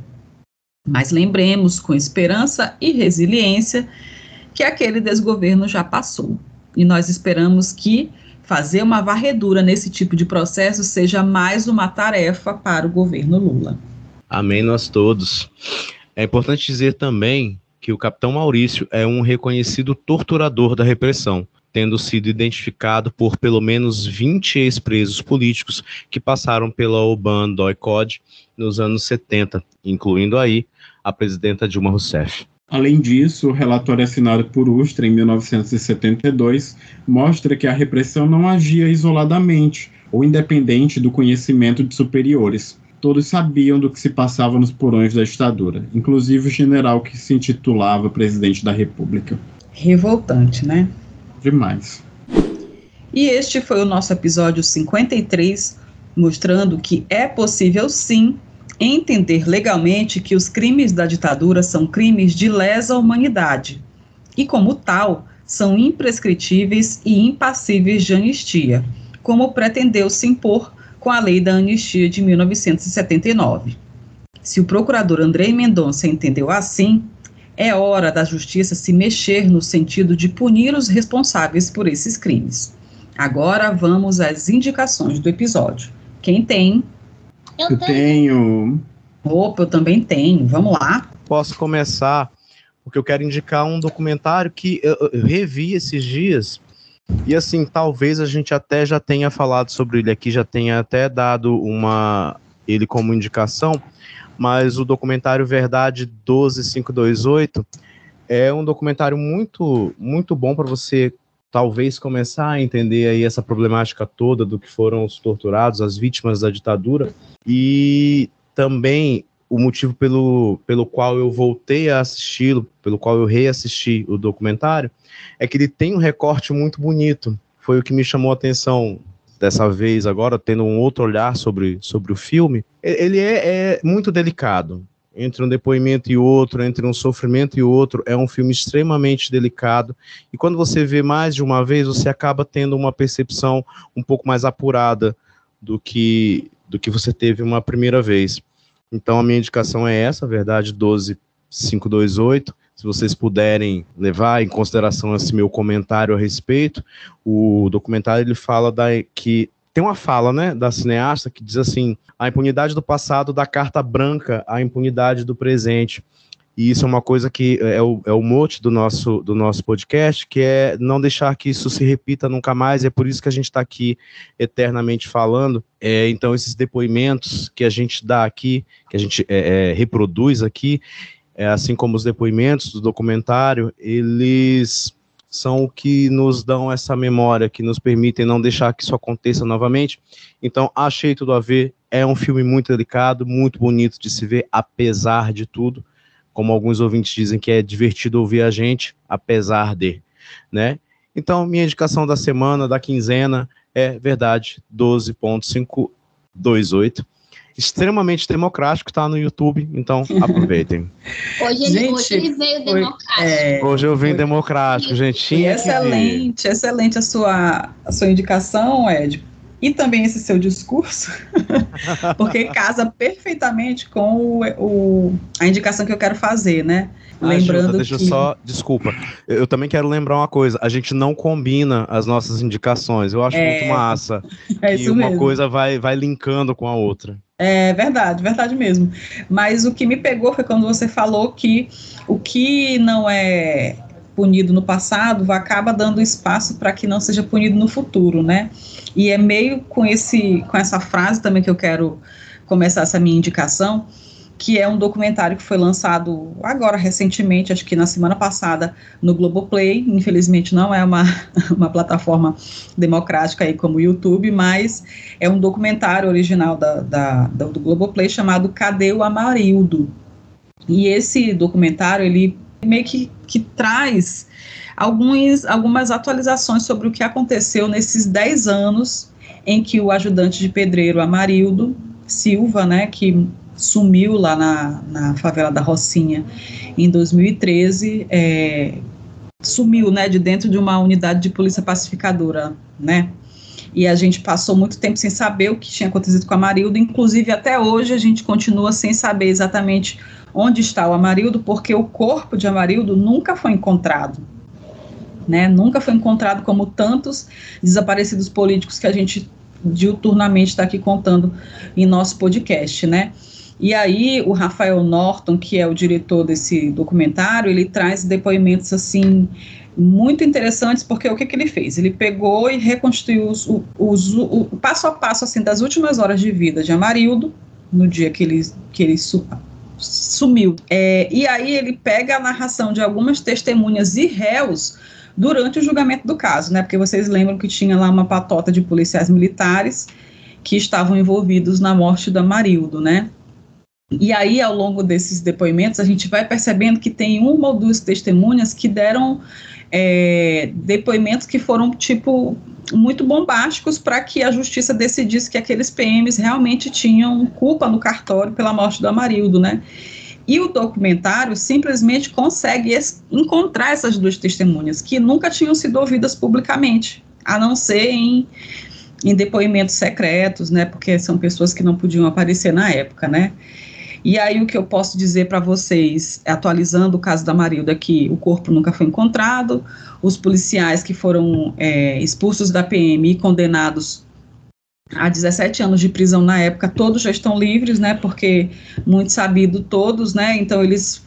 Mas lembremos com esperança e resiliência que aquele desgoverno já passou. E nós esperamos que fazer uma varredura nesse tipo de processo seja mais uma tarefa para o governo Lula. Amém, nós todos. É importante dizer também que o capitão Maurício é um reconhecido torturador da repressão, tendo sido identificado por pelo menos 20 ex-presos políticos que passaram pela Oban Doicode nos anos 70, incluindo aí a presidenta Dilma Rousseff. Além disso, o relatório assinado por Ustra em 1972 mostra que a repressão não agia isoladamente ou independente do conhecimento de superiores. Todos sabiam do que se passava nos porões da ditadura, inclusive o general que se intitulava presidente da República. Revoltante, né? Demais. E este foi o nosso episódio 53, mostrando que é possível sim entender legalmente que os crimes da ditadura são crimes de lesa humanidade e, como tal, são imprescritíveis e impassíveis de anistia, como pretendeu se impor com a Lei da Anistia de 1979. Se o procurador André Mendonça entendeu assim, é hora da justiça se mexer no sentido de punir os responsáveis por esses crimes. Agora vamos às indicações do episódio. Quem tem, eu, tenho. Opa, eu também tenho. Vamos lá. Posso começar, porque eu quero indicar um documentário que eu, eu revi esses dias. E assim, talvez a gente até já tenha falado sobre ele aqui, já tenha até dado uma ele como indicação, mas o documentário Verdade 12528 é um documentário muito muito bom para você talvez começar a entender aí essa problemática toda do que foram os torturados, as vítimas da ditadura, e também o motivo pelo, pelo qual eu voltei a assisti-lo, pelo qual eu reassisti o documentário, é que ele tem um recorte muito bonito. Foi o que me chamou a atenção dessa vez agora, tendo um outro olhar sobre, sobre o filme. Ele é, é muito delicado entre um depoimento e outro, entre um sofrimento e outro, é um filme extremamente delicado. E quando você vê mais de uma vez, você acaba tendo uma percepção um pouco mais apurada do que do que você teve uma primeira vez. Então a minha indicação é essa, verdade 12528. Se vocês puderem levar em consideração esse meu comentário a respeito, o documentário ele fala da que tem uma fala, né, da cineasta que diz assim: a impunidade do passado dá carta branca à impunidade do presente. E isso é uma coisa que é o, é o mote do nosso, do nosso podcast, que é não deixar que isso se repita nunca mais, e é por isso que a gente está aqui eternamente falando. É, então, esses depoimentos que a gente dá aqui, que a gente é, é, reproduz aqui, é, assim como os depoimentos do documentário, eles são o que nos dão essa memória, que nos permitem não deixar que isso aconteça novamente. Então, achei tudo a ver. É um filme muito delicado, muito bonito de se ver, apesar de tudo. Como alguns ouvintes dizem que é divertido ouvir a gente, apesar de, né? Então, minha indicação da semana, da quinzena, é verdade, 12.528 extremamente democrático, está no YouTube, então (laughs) aproveitem. Hoje ele, gente, hoje ele veio democrático. É, hoje eu vim democrático, gente. Tinha excelente, excelente a sua, a sua indicação, Ed. E também esse seu discurso, (laughs) porque casa perfeitamente com o, o, a indicação que eu quero fazer, né? Ah, Lembrando deixa que... só, desculpa, eu também quero lembrar uma coisa, a gente não combina as nossas indicações, eu acho é, muito massa, (laughs) é e uma mesmo. coisa vai, vai linkando com a outra. É verdade, verdade mesmo. Mas o que me pegou foi quando você falou que o que não é punido no passado acaba dando espaço para que não seja punido no futuro, né? E é meio com esse com essa frase também que eu quero começar essa minha indicação, que é um documentário que foi lançado agora recentemente, acho que na semana passada, no Globoplay. Infelizmente não é uma, (laughs) uma plataforma democrática aí como o YouTube, mas é um documentário original da, da, do Globoplay chamado Cadê o Amarildo? E esse documentário, ele meio que, que traz alguns, algumas atualizações sobre o que aconteceu nesses 10 anos em que o ajudante de pedreiro Amarildo Silva, né, que sumiu lá na, na favela da Rocinha em 2013, é, sumiu, né, de dentro de uma unidade de polícia pacificadora, né, e a gente passou muito tempo sem saber o que tinha acontecido com a Marilda, inclusive até hoje a gente continua sem saber exatamente onde está o Amarildo, porque o corpo de Amarildo nunca foi encontrado. Né? Nunca foi encontrado como tantos desaparecidos políticos que a gente diuturnamente está aqui contando em nosso podcast, né? E aí o Rafael Norton, que é o diretor desse documentário, ele traz depoimentos assim muito interessantes, porque o que, que ele fez? Ele pegou e reconstruiu os, os, o, passo a passo assim das últimas horas de vida de Amarildo, no dia que ele, que ele su, sumiu. É, e aí ele pega a narração de algumas testemunhas e réus durante o julgamento do caso, né? Porque vocês lembram que tinha lá uma patota de policiais militares que estavam envolvidos na morte da Marildo, né? E aí, ao longo desses depoimentos, a gente vai percebendo que tem uma ou duas testemunhas que deram é, depoimentos que foram, tipo, muito bombásticos para que a justiça decidisse que aqueles PMs realmente tinham culpa no cartório pela morte do Amarildo, né? E o documentário simplesmente consegue encontrar essas duas testemunhas que nunca tinham sido ouvidas publicamente, a não ser em, em depoimentos secretos, né? Porque são pessoas que não podiam aparecer na época, né? E aí o que eu posso dizer para vocês, atualizando o caso da Marilda, que o corpo nunca foi encontrado, os policiais que foram é, expulsos da PM e condenados a 17 anos de prisão na época, todos já estão livres, né? Porque muito sabido todos, né? Então eles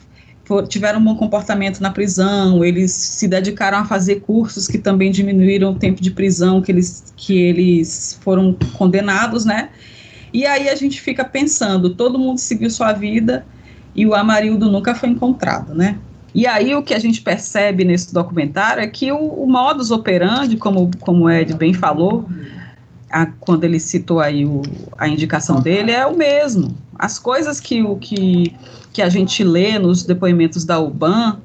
tiveram um bom comportamento na prisão, eles se dedicaram a fazer cursos que também diminuíram o tempo de prisão que eles, que eles foram condenados, né? E aí a gente fica pensando, todo mundo seguiu sua vida e o Amarildo nunca foi encontrado, né? E aí o que a gente percebe nesse documentário é que o, o modus operandi, como, como o Ed bem falou, a, quando ele citou aí o, a indicação dele, é o mesmo. As coisas que, o, que, que a gente lê nos depoimentos da UBAN,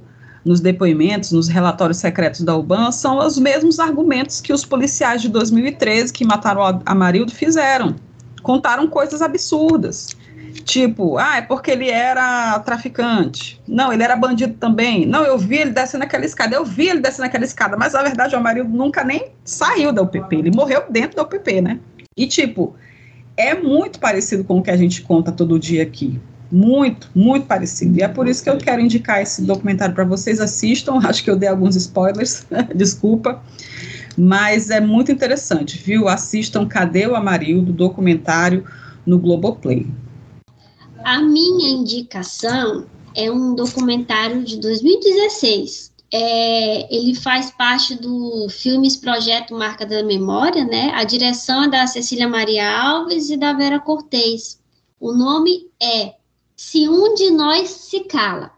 nos depoimentos, nos relatórios secretos da UBAN, são os mesmos argumentos que os policiais de 2013 que mataram a Amarildo fizeram. Contaram coisas absurdas. Tipo, ah, é porque ele era traficante. Não, ele era bandido também. Não, eu vi ele descendo aquela escada. Eu vi ele descendo aquela escada. Mas na verdade o Amarildo nunca nem saiu da UPP. Ele morreu dentro da UPP, né? E tipo, é muito parecido com o que a gente conta todo dia aqui. Muito, muito parecido. E é por isso que eu quero indicar esse documentário para vocês. Assistam. (laughs) Acho que eu dei alguns spoilers. (laughs) Desculpa. Mas é muito interessante, viu? Assistam Cadê o Amarildo, documentário no Globoplay. A minha indicação é um documentário de 2016. É, ele faz parte do Filmes Projeto Marca da Memória, né? A direção é da Cecília Maria Alves e da Vera Cortez. O nome é Se Um de Nós Se Cala.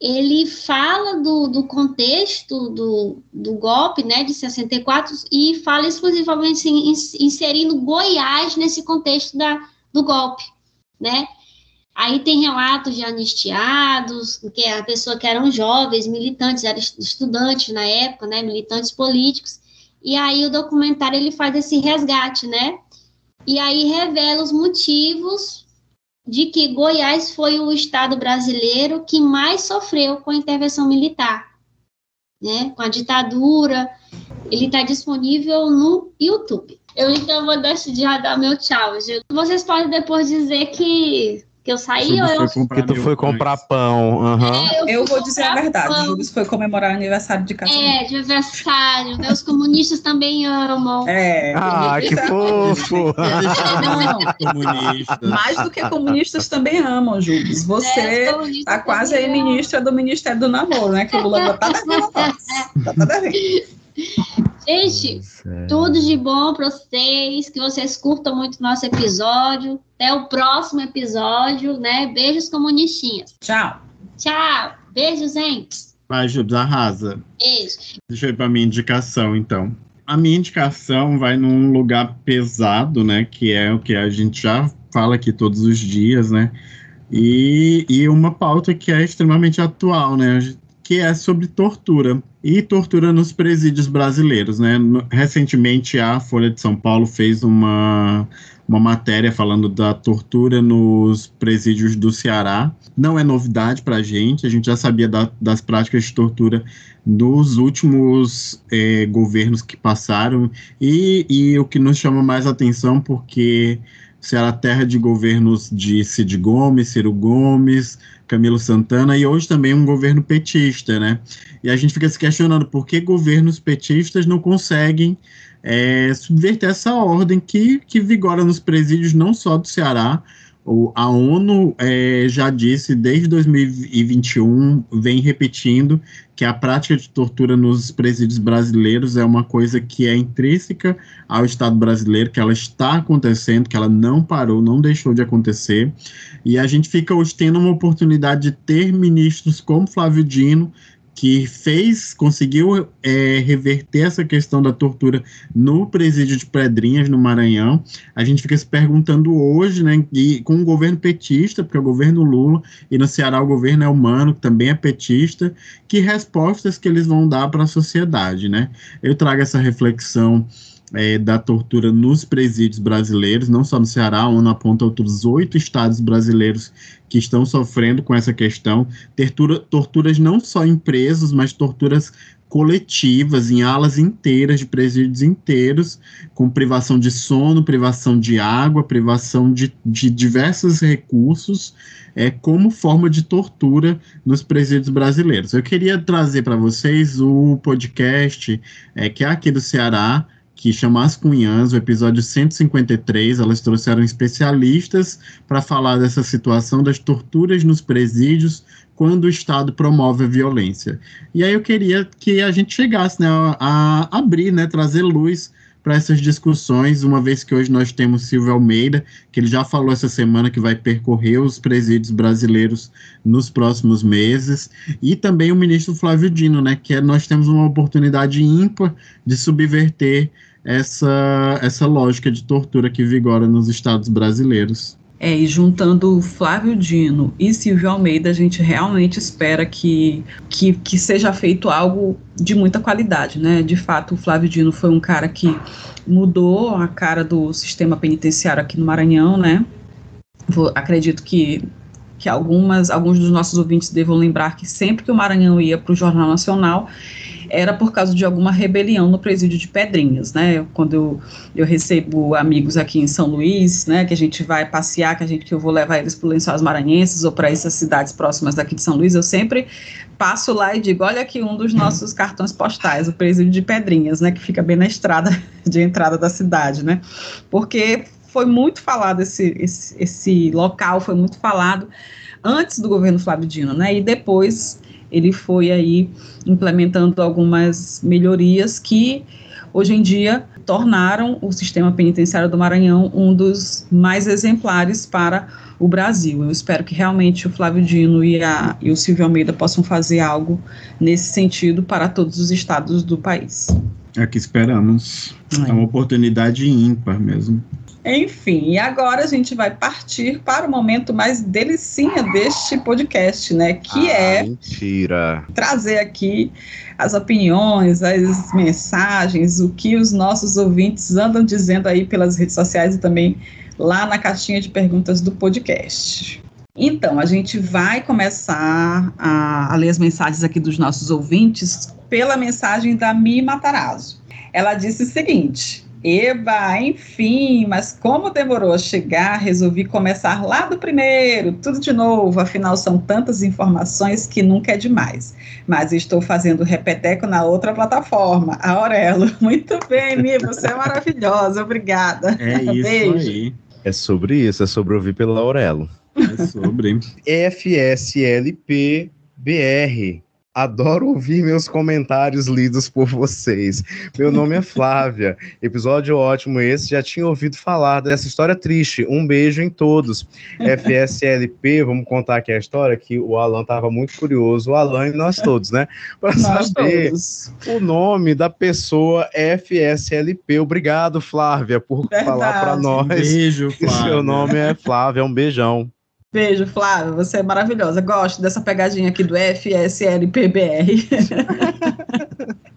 Ele fala do, do contexto do, do golpe né, de 64 e fala exclusivamente assim, inserindo Goiás nesse contexto da, do golpe, né? Aí tem relatos de anistiados, que a pessoa que eram jovens, militantes, eram estudantes na época, né, militantes políticos. E aí o documentário ele faz esse resgate, né? E aí revela os motivos de que Goiás foi o estado brasileiro que mais sofreu com a intervenção militar, né? Com a ditadura. Ele está disponível no YouTube. Eu então vou deixar de dar meu tchau. Vocês podem depois dizer que que eu saí ou eu. Que tu foi comprar pão. Uhum. É, eu, eu vou dizer a verdade. Pão. O foi comemorar o aniversário de casamento. É, de aniversário. Né? Os comunistas também amam. É. Ah, que fofo! Não, mais do que comunistas também amam, Júlio. Você é, tá quase aí ministra do Ministério do Namoro, né? Que o Lula (laughs) tá devendo. Tá, tá devendo. Gente, tudo de bom para vocês, que vocês curtam muito nosso episódio. Até o próximo episódio, né? Beijos comunistinhas. Tchau. Tchau. Beijos, gente. Vai, Jubes, arrasa. Beijo. Deixa eu ir para minha indicação, então. A minha indicação vai num lugar pesado, né? Que é o que a gente já fala aqui todos os dias, né? E, e uma pauta que é extremamente atual, né? Que é sobre tortura e tortura nos presídios brasileiros, né? Recentemente a Folha de São Paulo fez uma, uma matéria falando da tortura nos presídios do Ceará. Não é novidade para a gente, a gente já sabia da, das práticas de tortura nos últimos é, governos que passaram e, e o que nos chama mais atenção porque Ceará terra de governos de Cid Gomes, Ciro Gomes, Camilo Santana e hoje também um governo petista, né? E a gente fica se questionando por que governos petistas não conseguem é, subverter essa ordem que, que vigora nos presídios não só do Ceará, o, a ONU é, já disse desde 2021, vem repetindo que a prática de tortura nos presídios brasileiros é uma coisa que é intrínseca ao Estado brasileiro, que ela está acontecendo, que ela não parou, não deixou de acontecer. E a gente fica hoje tendo uma oportunidade de ter ministros como Flávio Dino, que fez, conseguiu é, reverter essa questão da tortura no presídio de Pedrinhas, no Maranhão. A gente fica se perguntando hoje, né, e com o governo petista, porque é o governo Lula, e no Ceará o governo é humano, que também é petista, que respostas que eles vão dar para a sociedade, né? Eu trago essa reflexão é, da tortura nos presídios brasileiros, não só no Ceará, onde aponta outros oito estados brasileiros que estão sofrendo com essa questão. Tortura, torturas não só em presos, mas torturas coletivas, em alas inteiras, de presídios inteiros, com privação de sono, privação de água, privação de, de diversos recursos, é, como forma de tortura nos presídios brasileiros. Eu queria trazer para vocês o podcast é, que é aqui do Ceará, que chama As Cunhãs, o episódio 153. Elas trouxeram especialistas para falar dessa situação das torturas nos presídios quando o Estado promove a violência. E aí eu queria que a gente chegasse né, a, abrir, né, trazer luz para essas discussões, uma vez que hoje nós temos Silvio Almeida, que ele já falou essa semana que vai percorrer os presídios brasileiros nos próximos meses, e também o ministro Flávio Dino, né, que é, nós temos uma oportunidade ímpar de subverter essa, essa lógica de tortura que vigora nos estados brasileiros. É, e juntando Flávio Dino e Silvio Almeida, a gente realmente espera que, que, que seja feito algo de muita qualidade, né? De fato, o Flávio Dino foi um cara que mudou a cara do sistema penitenciário aqui no Maranhão, né? Vou, acredito que, que algumas, alguns dos nossos ouvintes devam lembrar que sempre que o Maranhão ia para o Jornal Nacional, era por causa de alguma rebelião no presídio de Pedrinhas, né? Quando eu, eu recebo amigos aqui em São Luís, né, que a gente vai passear, que a gente que eu vou levar eles para Lençóis Maranhenses ou para essas cidades próximas daqui de São Luís, eu sempre passo lá e digo, olha aqui um dos nossos cartões postais, o presídio de Pedrinhas, né, que fica bem na estrada (laughs) de entrada da cidade, né? Porque foi muito falado esse, esse, esse local, foi muito falado antes do governo Flávio Dino, né? E depois ele foi aí implementando algumas melhorias que hoje em dia tornaram o sistema penitenciário do Maranhão um dos mais exemplares para o Brasil. Eu espero que realmente o Flávio Dino e, a, e o Silvio Almeida possam fazer algo nesse sentido para todos os estados do país. É que esperamos. É, é uma oportunidade ímpar mesmo. Enfim, e agora a gente vai partir para o momento mais delicinha deste podcast, né? Que ah, é mentira. trazer aqui as opiniões, as mensagens, o que os nossos ouvintes andam dizendo aí pelas redes sociais e também lá na caixinha de perguntas do podcast. Então, a gente vai começar a, a ler as mensagens aqui dos nossos ouvintes pela mensagem da Mi Matarazzo. Ela disse o seguinte: Eba, enfim, mas como demorou a chegar, resolvi começar lá do primeiro, tudo de novo, afinal são tantas informações que nunca é demais. Mas estou fazendo repeteco na outra plataforma, a Aurelo. (laughs) Muito bem, Mi, você é maravilhosa, obrigada. É isso Beijo. aí. É sobre isso, é sobre ouvir pela Aurelo. É sobre. FSLP BR. Adoro ouvir meus comentários lidos por vocês. Meu nome é (laughs) Flávia. Episódio ótimo esse. Já tinha ouvido falar dessa história triste. Um beijo em todos. FSLP, vamos contar aqui a história que o Alan estava muito curioso, o Alan e nós todos, né? Para saber todos. o nome da pessoa FSLP. Obrigado, Flávia, por Verdade. falar para nós. Beijo, Flávia. Seu nome é Flávia. Um beijão. Beijo, Flávia. Você é maravilhosa. Gosto dessa pegadinha aqui do FSLPBR. (laughs)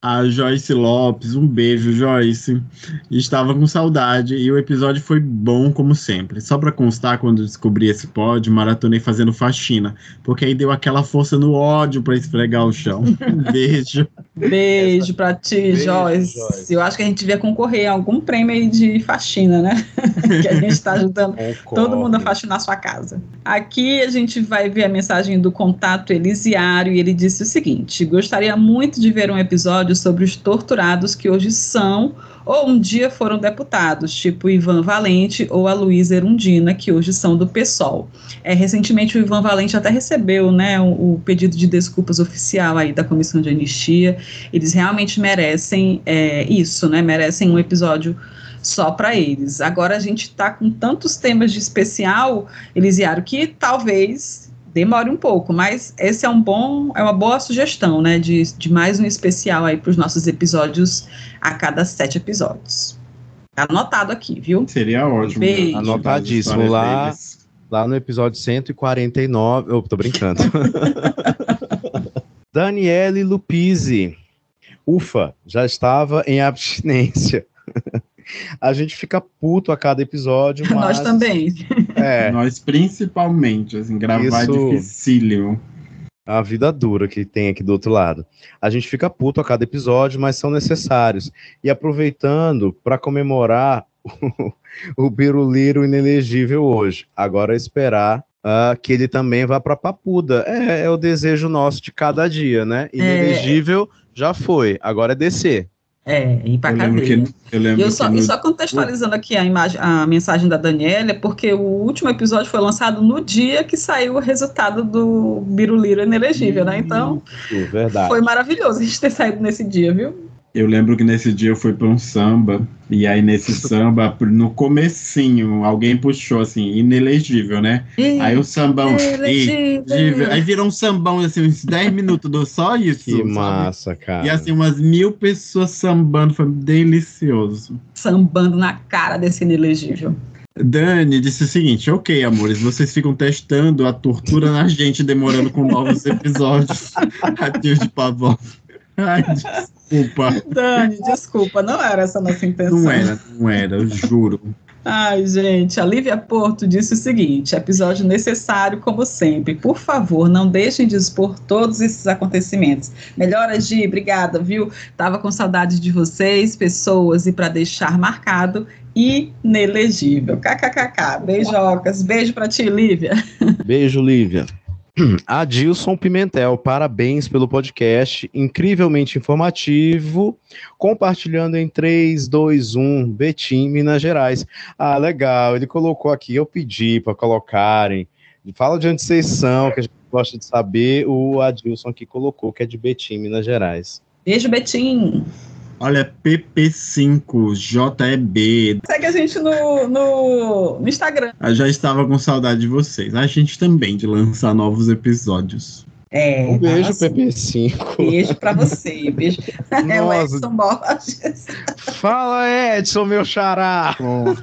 A Joyce Lopes, um beijo, Joyce. Estava com saudade e o episódio foi bom como sempre. Só para constar, quando descobri esse pod, maratonei fazendo faxina, porque aí deu aquela força no ódio para esfregar o chão. Um (laughs) beijo. Beijo pra ti, Beijo, Joyce. Joyce. Eu acho que a gente devia concorrer a algum prêmio aí de faxina, né? (laughs) que a gente está ajudando todo mundo a faxinar sua casa. Aqui a gente vai ver a mensagem do contato Elisiário e ele disse o seguinte: Gostaria muito de ver um episódio sobre os torturados que hoje são ou um dia foram deputados, tipo Ivan Valente ou a Luísa Erundina, que hoje são do PSOL. É, recentemente o Ivan Valente até recebeu né, o, o pedido de desculpas oficial aí da Comissão de Anistia. Eles realmente merecem é, isso, né? Merecem um episódio só para eles. Agora a gente está com tantos temas de especial, Elisiário, que talvez demore um pouco, mas esse é um bom, é uma boa sugestão, né, de, de mais um especial aí para os nossos episódios a cada sete episódios. Tá anotado aqui, viu? Seria ótimo. Beijo. Anotadíssimo lá, lá no episódio 149. Eu tô brincando. (laughs) Daniele Lupizzi. Ufa, já estava em abstinência. A gente fica puto a cada episódio. (laughs) Mas... Nós também. É. (laughs) Nós principalmente, assim, gravar Isso... é dificílimo. A vida dura que tem aqui do outro lado. A gente fica puto a cada episódio, mas são necessários. E aproveitando para comemorar o, (laughs) o Biruliro inelegível hoje. Agora é esperar uh, que ele também vá para Papuda. É, é, o desejo nosso de cada dia, né? É. Inelegível é... já foi, agora é descer. É, ir para cadeia. Que, eu lembro eu só, no... E só contextualizando aqui a, imagem, a mensagem da Daniela, porque o último episódio foi lançado no dia que saiu o resultado do Biruliro inelegível, né? Então, verdade. foi maravilhoso a gente ter saído nesse dia, viu? Eu lembro que nesse dia eu fui para um samba, e aí nesse (laughs) samba, no comecinho, alguém puxou assim, inelegível, né? aí o sambão, inelegível. aí virou um sambão, assim, uns 10 minutos, do só isso. Que sabe? massa, cara. E assim, umas mil pessoas sambando, foi delicioso. Sambando na cara desse inelegível. Dani disse o seguinte: ok, amores, vocês ficam testando a tortura na gente, demorando com novos episódios. (laughs) Adeus de pavão. Ai, desculpa. Dani, desculpa, não era essa a nossa intenção. Não era, não era, eu juro. Ai, gente, a Lívia Porto disse o seguinte: episódio necessário, como sempre. Por favor, não deixem de expor todos esses acontecimentos. Melhoras, Gi, obrigada, viu? Tava com saudade de vocês, pessoas, e para deixar marcado, inelegível. KKKK, beijocas. Beijo para ti, Lívia. Beijo, Lívia. (clears throat) Adilson Pimentel, parabéns pelo podcast, incrivelmente informativo, compartilhando em 3, 2, 1, Betim, Minas Gerais. Ah, legal, ele colocou aqui, eu pedi para colocarem, fala de onde vocês são, que a gente gosta de saber, o Adilson aqui colocou, que é de Betim, Minas Gerais. Beijo, Betim! Olha, PP5JEB. Segue a gente no, no, no Instagram. Eu já estava com saudade de vocês. A gente também de lançar novos episódios. É, um beijo, PP5. Beijo pra você. Beijo. (laughs) É o Edson Borges. Fala, Edson, meu xará.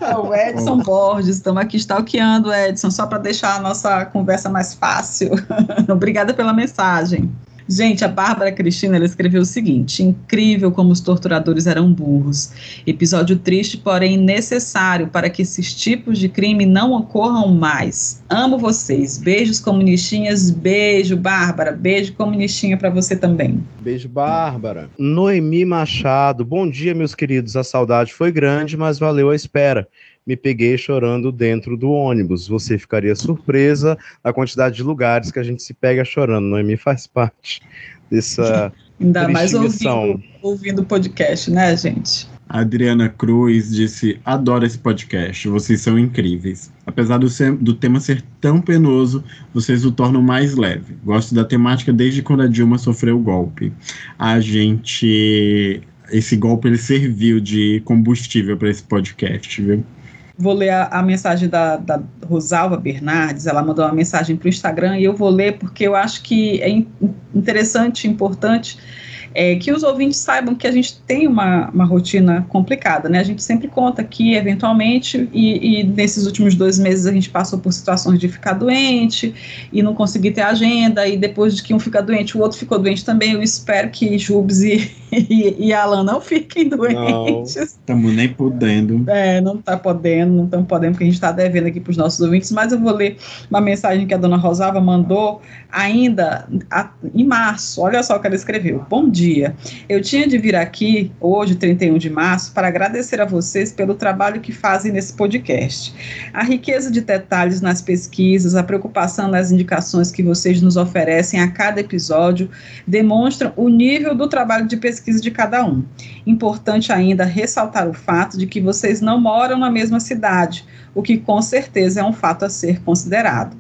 É o Edson Borges. Estamos aqui stalkeando, Edson, só para deixar a nossa conversa mais fácil. (laughs) Obrigada pela mensagem. Gente, a Bárbara Cristina ela escreveu o seguinte: incrível como os torturadores eram burros. Episódio triste, porém necessário para que esses tipos de crime não ocorram mais. Amo vocês. Beijos comunistinhas. Beijo, Bárbara. Beijo comunistinha para você também. Beijo, Bárbara. Noemi Machado. Bom dia, meus queridos. A saudade foi grande, mas valeu a espera me peguei chorando dentro do ônibus. Você ficaria surpresa a quantidade de lugares que a gente se pega chorando. Noemi faz parte dessa. (laughs) Ainda mais ouvindo, ouvindo o podcast, né, gente? A Adriana Cruz disse: Adoro esse podcast, vocês são incríveis. Apesar do, ser, do, tema ser tão penoso, vocês o tornam mais leve. Gosto da temática desde quando a Dilma sofreu o golpe. A gente. Esse golpe ele serviu de combustível para esse podcast, viu? Vou ler a, a mensagem da, da, Rosalva Bernardes, ela mandou uma mensagem para o Instagram e eu vou ler porque eu acho que é interessante, importante é, que os ouvintes saibam que a gente tem uma, uma rotina complicada, né? A gente sempre conta aqui, eventualmente, e, e, nesses últimos dois meses a gente passou por situações de ficar doente e não conseguir ter agenda, e depois de que um fica doente, o outro ficou doente também. Eu espero que Jubes e, e, e Alan não fiquem doentes. Estamos nem podendo. É, não está podendo, não estamos podendo, porque a gente está devendo aqui para os nossos ouvintes, mas eu vou ler uma mensagem que a dona Rosalva mandou ainda a, em março. Olha só o que ela escreveu. Bom dia. Eu tinha de vir aqui hoje, 31 de março, para agradecer a vocês pelo trabalho que fazem nesse podcast. A riqueza de detalhes nas pesquisas, a preocupação nas indicações que vocês nos oferecem a cada episódio demonstram o nível do trabalho de pesquisa de cada um. Importante ainda ressaltar o fato de que vocês não moram na mesma cidade, o que com certeza é um fato a ser considerado.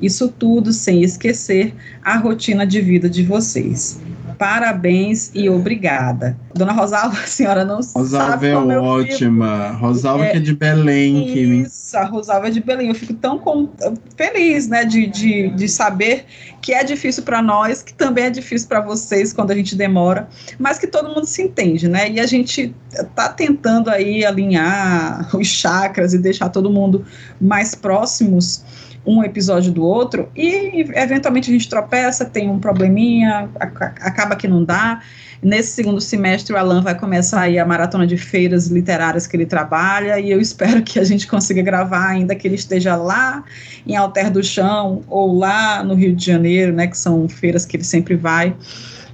Isso tudo sem esquecer a rotina de vida de vocês. Parabéns e obrigada. Dona Rosalva, a senhora não Rosalva sabe é como é ótima. Rosalva é, que é de Belém. Isso, que... a Rosalva é de Belém. Eu fico tão com, feliz, né, de, de, de saber que é difícil para nós, que também é difícil para vocês quando a gente demora, mas que todo mundo se entende, né? E a gente está tentando aí alinhar os chakras e deixar todo mundo mais próximos um episódio do outro e eventualmente a gente tropeça, tem um probleminha, acaba que não dá. Nesse segundo semestre, o Alan vai começar aí a maratona de feiras literárias que ele trabalha, e eu (laughs) espero que a gente consiga gravar, ainda que ele esteja lá em Alter do Chão, ou lá no Rio de Janeiro, né, que são feiras que ele sempre vai.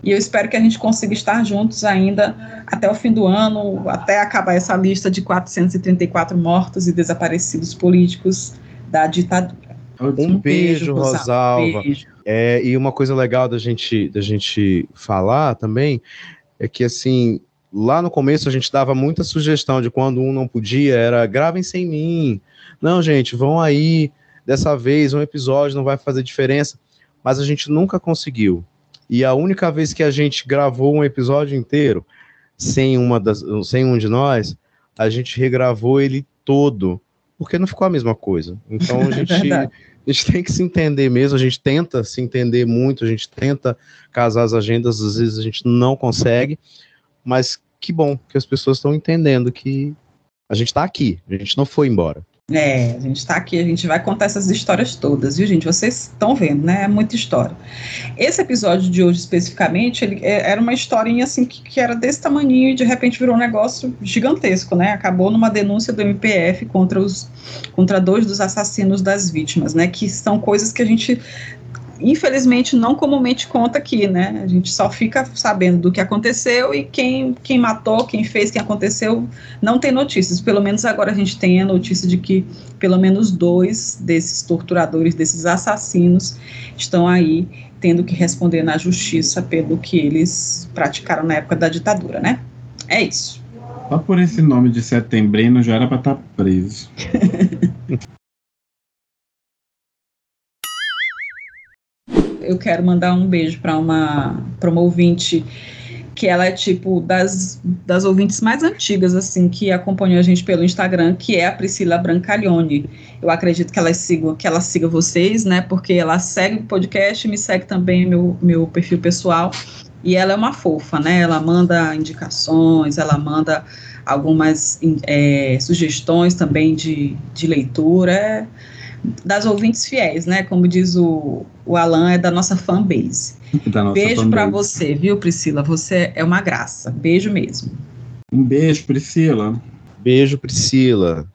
E eu espero que a gente consiga estar juntos ainda até o fim do ano, até acabar essa lista de 434 mortos e desaparecidos políticos da ditadura. Um, um beijo, beijo, Rosalva. Beijo. É, e uma coisa legal da gente, da gente falar também é que, assim, lá no começo a gente dava muita sugestão de quando um não podia, era gravem sem mim. Não, gente, vão aí. Dessa vez, um episódio não vai fazer diferença. Mas a gente nunca conseguiu. E a única vez que a gente gravou um episódio inteiro sem, uma das, sem um de nós, a gente regravou ele todo porque não ficou a mesma coisa. Então a (laughs) gente, a gente tem que se entender mesmo, a gente tenta se entender muito, a gente tenta casar as agendas, às vezes a gente não consegue, mas que bom que as pessoas estão entendendo que a gente está aqui, a gente não foi embora. É, a gente está aqui, a gente vai contar essas histórias todas, viu, gente? Vocês estão vendo, né? É muita história. Esse episódio de hoje, especificamente, ele é, era uma historinha assim que, que, era desse tamanho e de repente virou um negócio gigantesco, né? Acabou numa denúncia do MPF contra os contra dois dos assassinos das vítimas, né? Que são coisas que a gente infelizmente não comumente conta aqui, né? A gente só fica sabendo do que aconteceu e quem, quem matou, quem fez, quem aconteceu, não tem notícias. Pelo menos agora a gente tem a notícia de que pelo menos dois desses torturadores, desses assassinos, estão aí tendo que responder na justiça pelo que eles praticaram na época da ditadura, né? É isso. Só por esse nome de setembrino já era para estar tá preso. (laughs) eu quero mandar um beijo para uma, uma ouvinte que ela é tipo das, das ouvintes mais antigas, assim, que acompanhou a gente pelo Instagram, que é a Priscila Brancalione. Eu acredito que ela siga, que ela siga vocês, né? Porque ela segue o podcast, me segue também meu, meu perfil pessoal. E ela é uma fofa, né? Ela manda indicações, ela manda algumas é, sugestões também de, de leitura. É, das ouvintes fiéis, né? Como diz o, o Alan, é da nossa fanbase. (laughs) Da nossa beijo para você, viu, Priscila? Você é uma graça. Beijo mesmo. Um beijo, Priscila. Beijo, Priscila.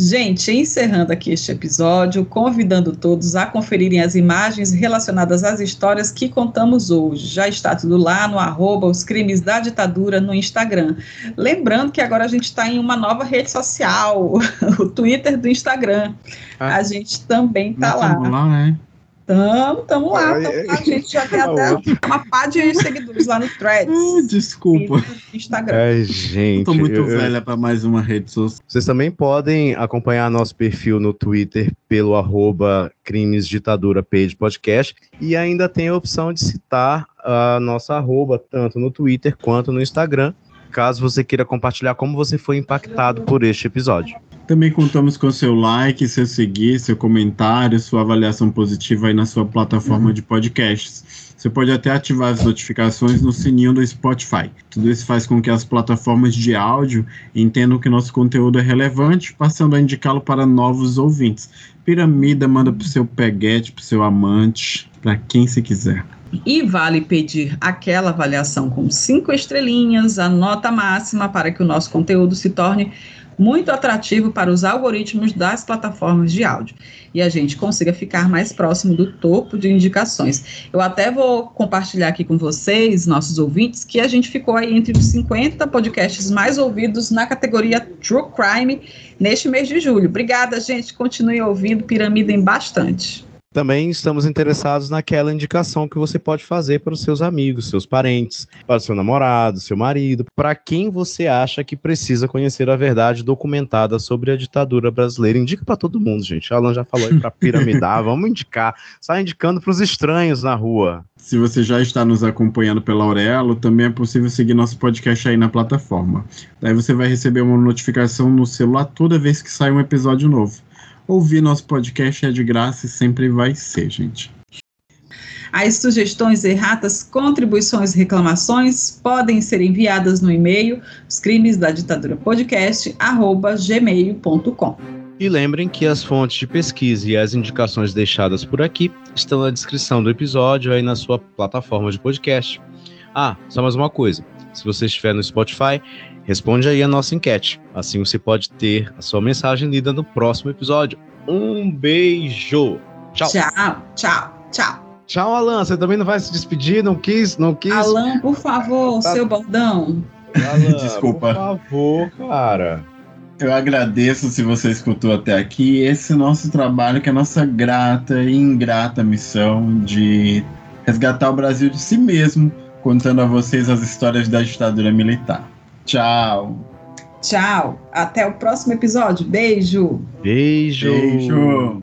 Gente, encerrando aqui este episódio, convidando todos a conferirem as imagens relacionadas às histórias que contamos hoje. Já está tudo lá no arroba os crimes da ditadura no Instagram. Lembrando que agora a gente está em uma nova rede social, (laughs) o Twitter do Instagram. Ah, a gente também está lá. lá né? Tamo, tamo lá, tamo lá. A gente já tem até uma pá de seguidores lá no Threads. Desculpa. Instagram. Ai, gente. Eu tô muito eu, velha para mais uma rede social. Vocês também podem acompanhar nosso perfil no Twitter pelo arroba Crimes Ditadura Page Podcast. E ainda tem a opção de citar a nossa arroba, tanto no Twitter quanto no Instagram, caso você queira compartilhar como você foi impactado por este episódio. Também contamos com seu like, seu seguir, seu comentário, sua avaliação positiva aí na sua plataforma uhum. de podcasts. Você pode até ativar as notificações no sininho do Spotify. Tudo isso faz com que as plataformas de áudio entendam que nosso conteúdo é relevante, passando a indicá-lo para novos ouvintes. Piramida manda pro seu peguete, pro seu amante, para quem se quiser. E vale pedir aquela avaliação com cinco estrelinhas, a nota máxima para que o nosso conteúdo se torne muito atrativo para os algoritmos das plataformas de áudio e a gente consiga ficar mais próximo do topo de indicações. Eu até vou compartilhar aqui com vocês, nossos ouvintes, que a gente ficou aí entre os 50 podcasts mais ouvidos na categoria True Crime neste mês de julho. Obrigada, gente. Continue ouvindo Piramidem bastante. Também estamos interessados naquela indicação que você pode fazer para os seus amigos, seus parentes, para o seu namorado, seu marido, para quem você acha que precisa conhecer a verdade documentada sobre a ditadura brasileira. Indica para todo mundo, gente. Alan já falou aí para (laughs) piramidar, vamos indicar. Sai indicando para os estranhos na rua. Se você já está nos acompanhando pela Aurelo, também é possível seguir nosso podcast aí na plataforma. Daí você vai receber uma notificação no celular toda vez que sai um episódio novo. Ouvir nosso podcast é de graça e sempre vai ser, gente. As sugestões, erratas, contribuições e reclamações podem ser enviadas no e-mail os crimes da ditadura podcast gmail.com. E lembrem que as fontes de pesquisa e as indicações deixadas por aqui estão na descrição do episódio aí na sua plataforma de podcast. Ah, só mais uma coisa. Se você estiver no Spotify, Responde aí a nossa enquete. Assim você pode ter a sua mensagem lida no próximo episódio. Um beijo. Tchau. Tchau, tchau, tchau. Tchau, Alan. Você também não vai se despedir? Não quis? Não quis? Alan, por favor, tá... seu bordão. Alan, (laughs) Desculpa. Por favor, cara. Eu agradeço se você escutou até aqui. Esse nosso trabalho, que é a nossa grata e ingrata missão de resgatar o Brasil de si mesmo, contando a vocês as histórias da ditadura militar. Tchau. Tchau. Até o próximo episódio. Beijo. Beijo. Beijo.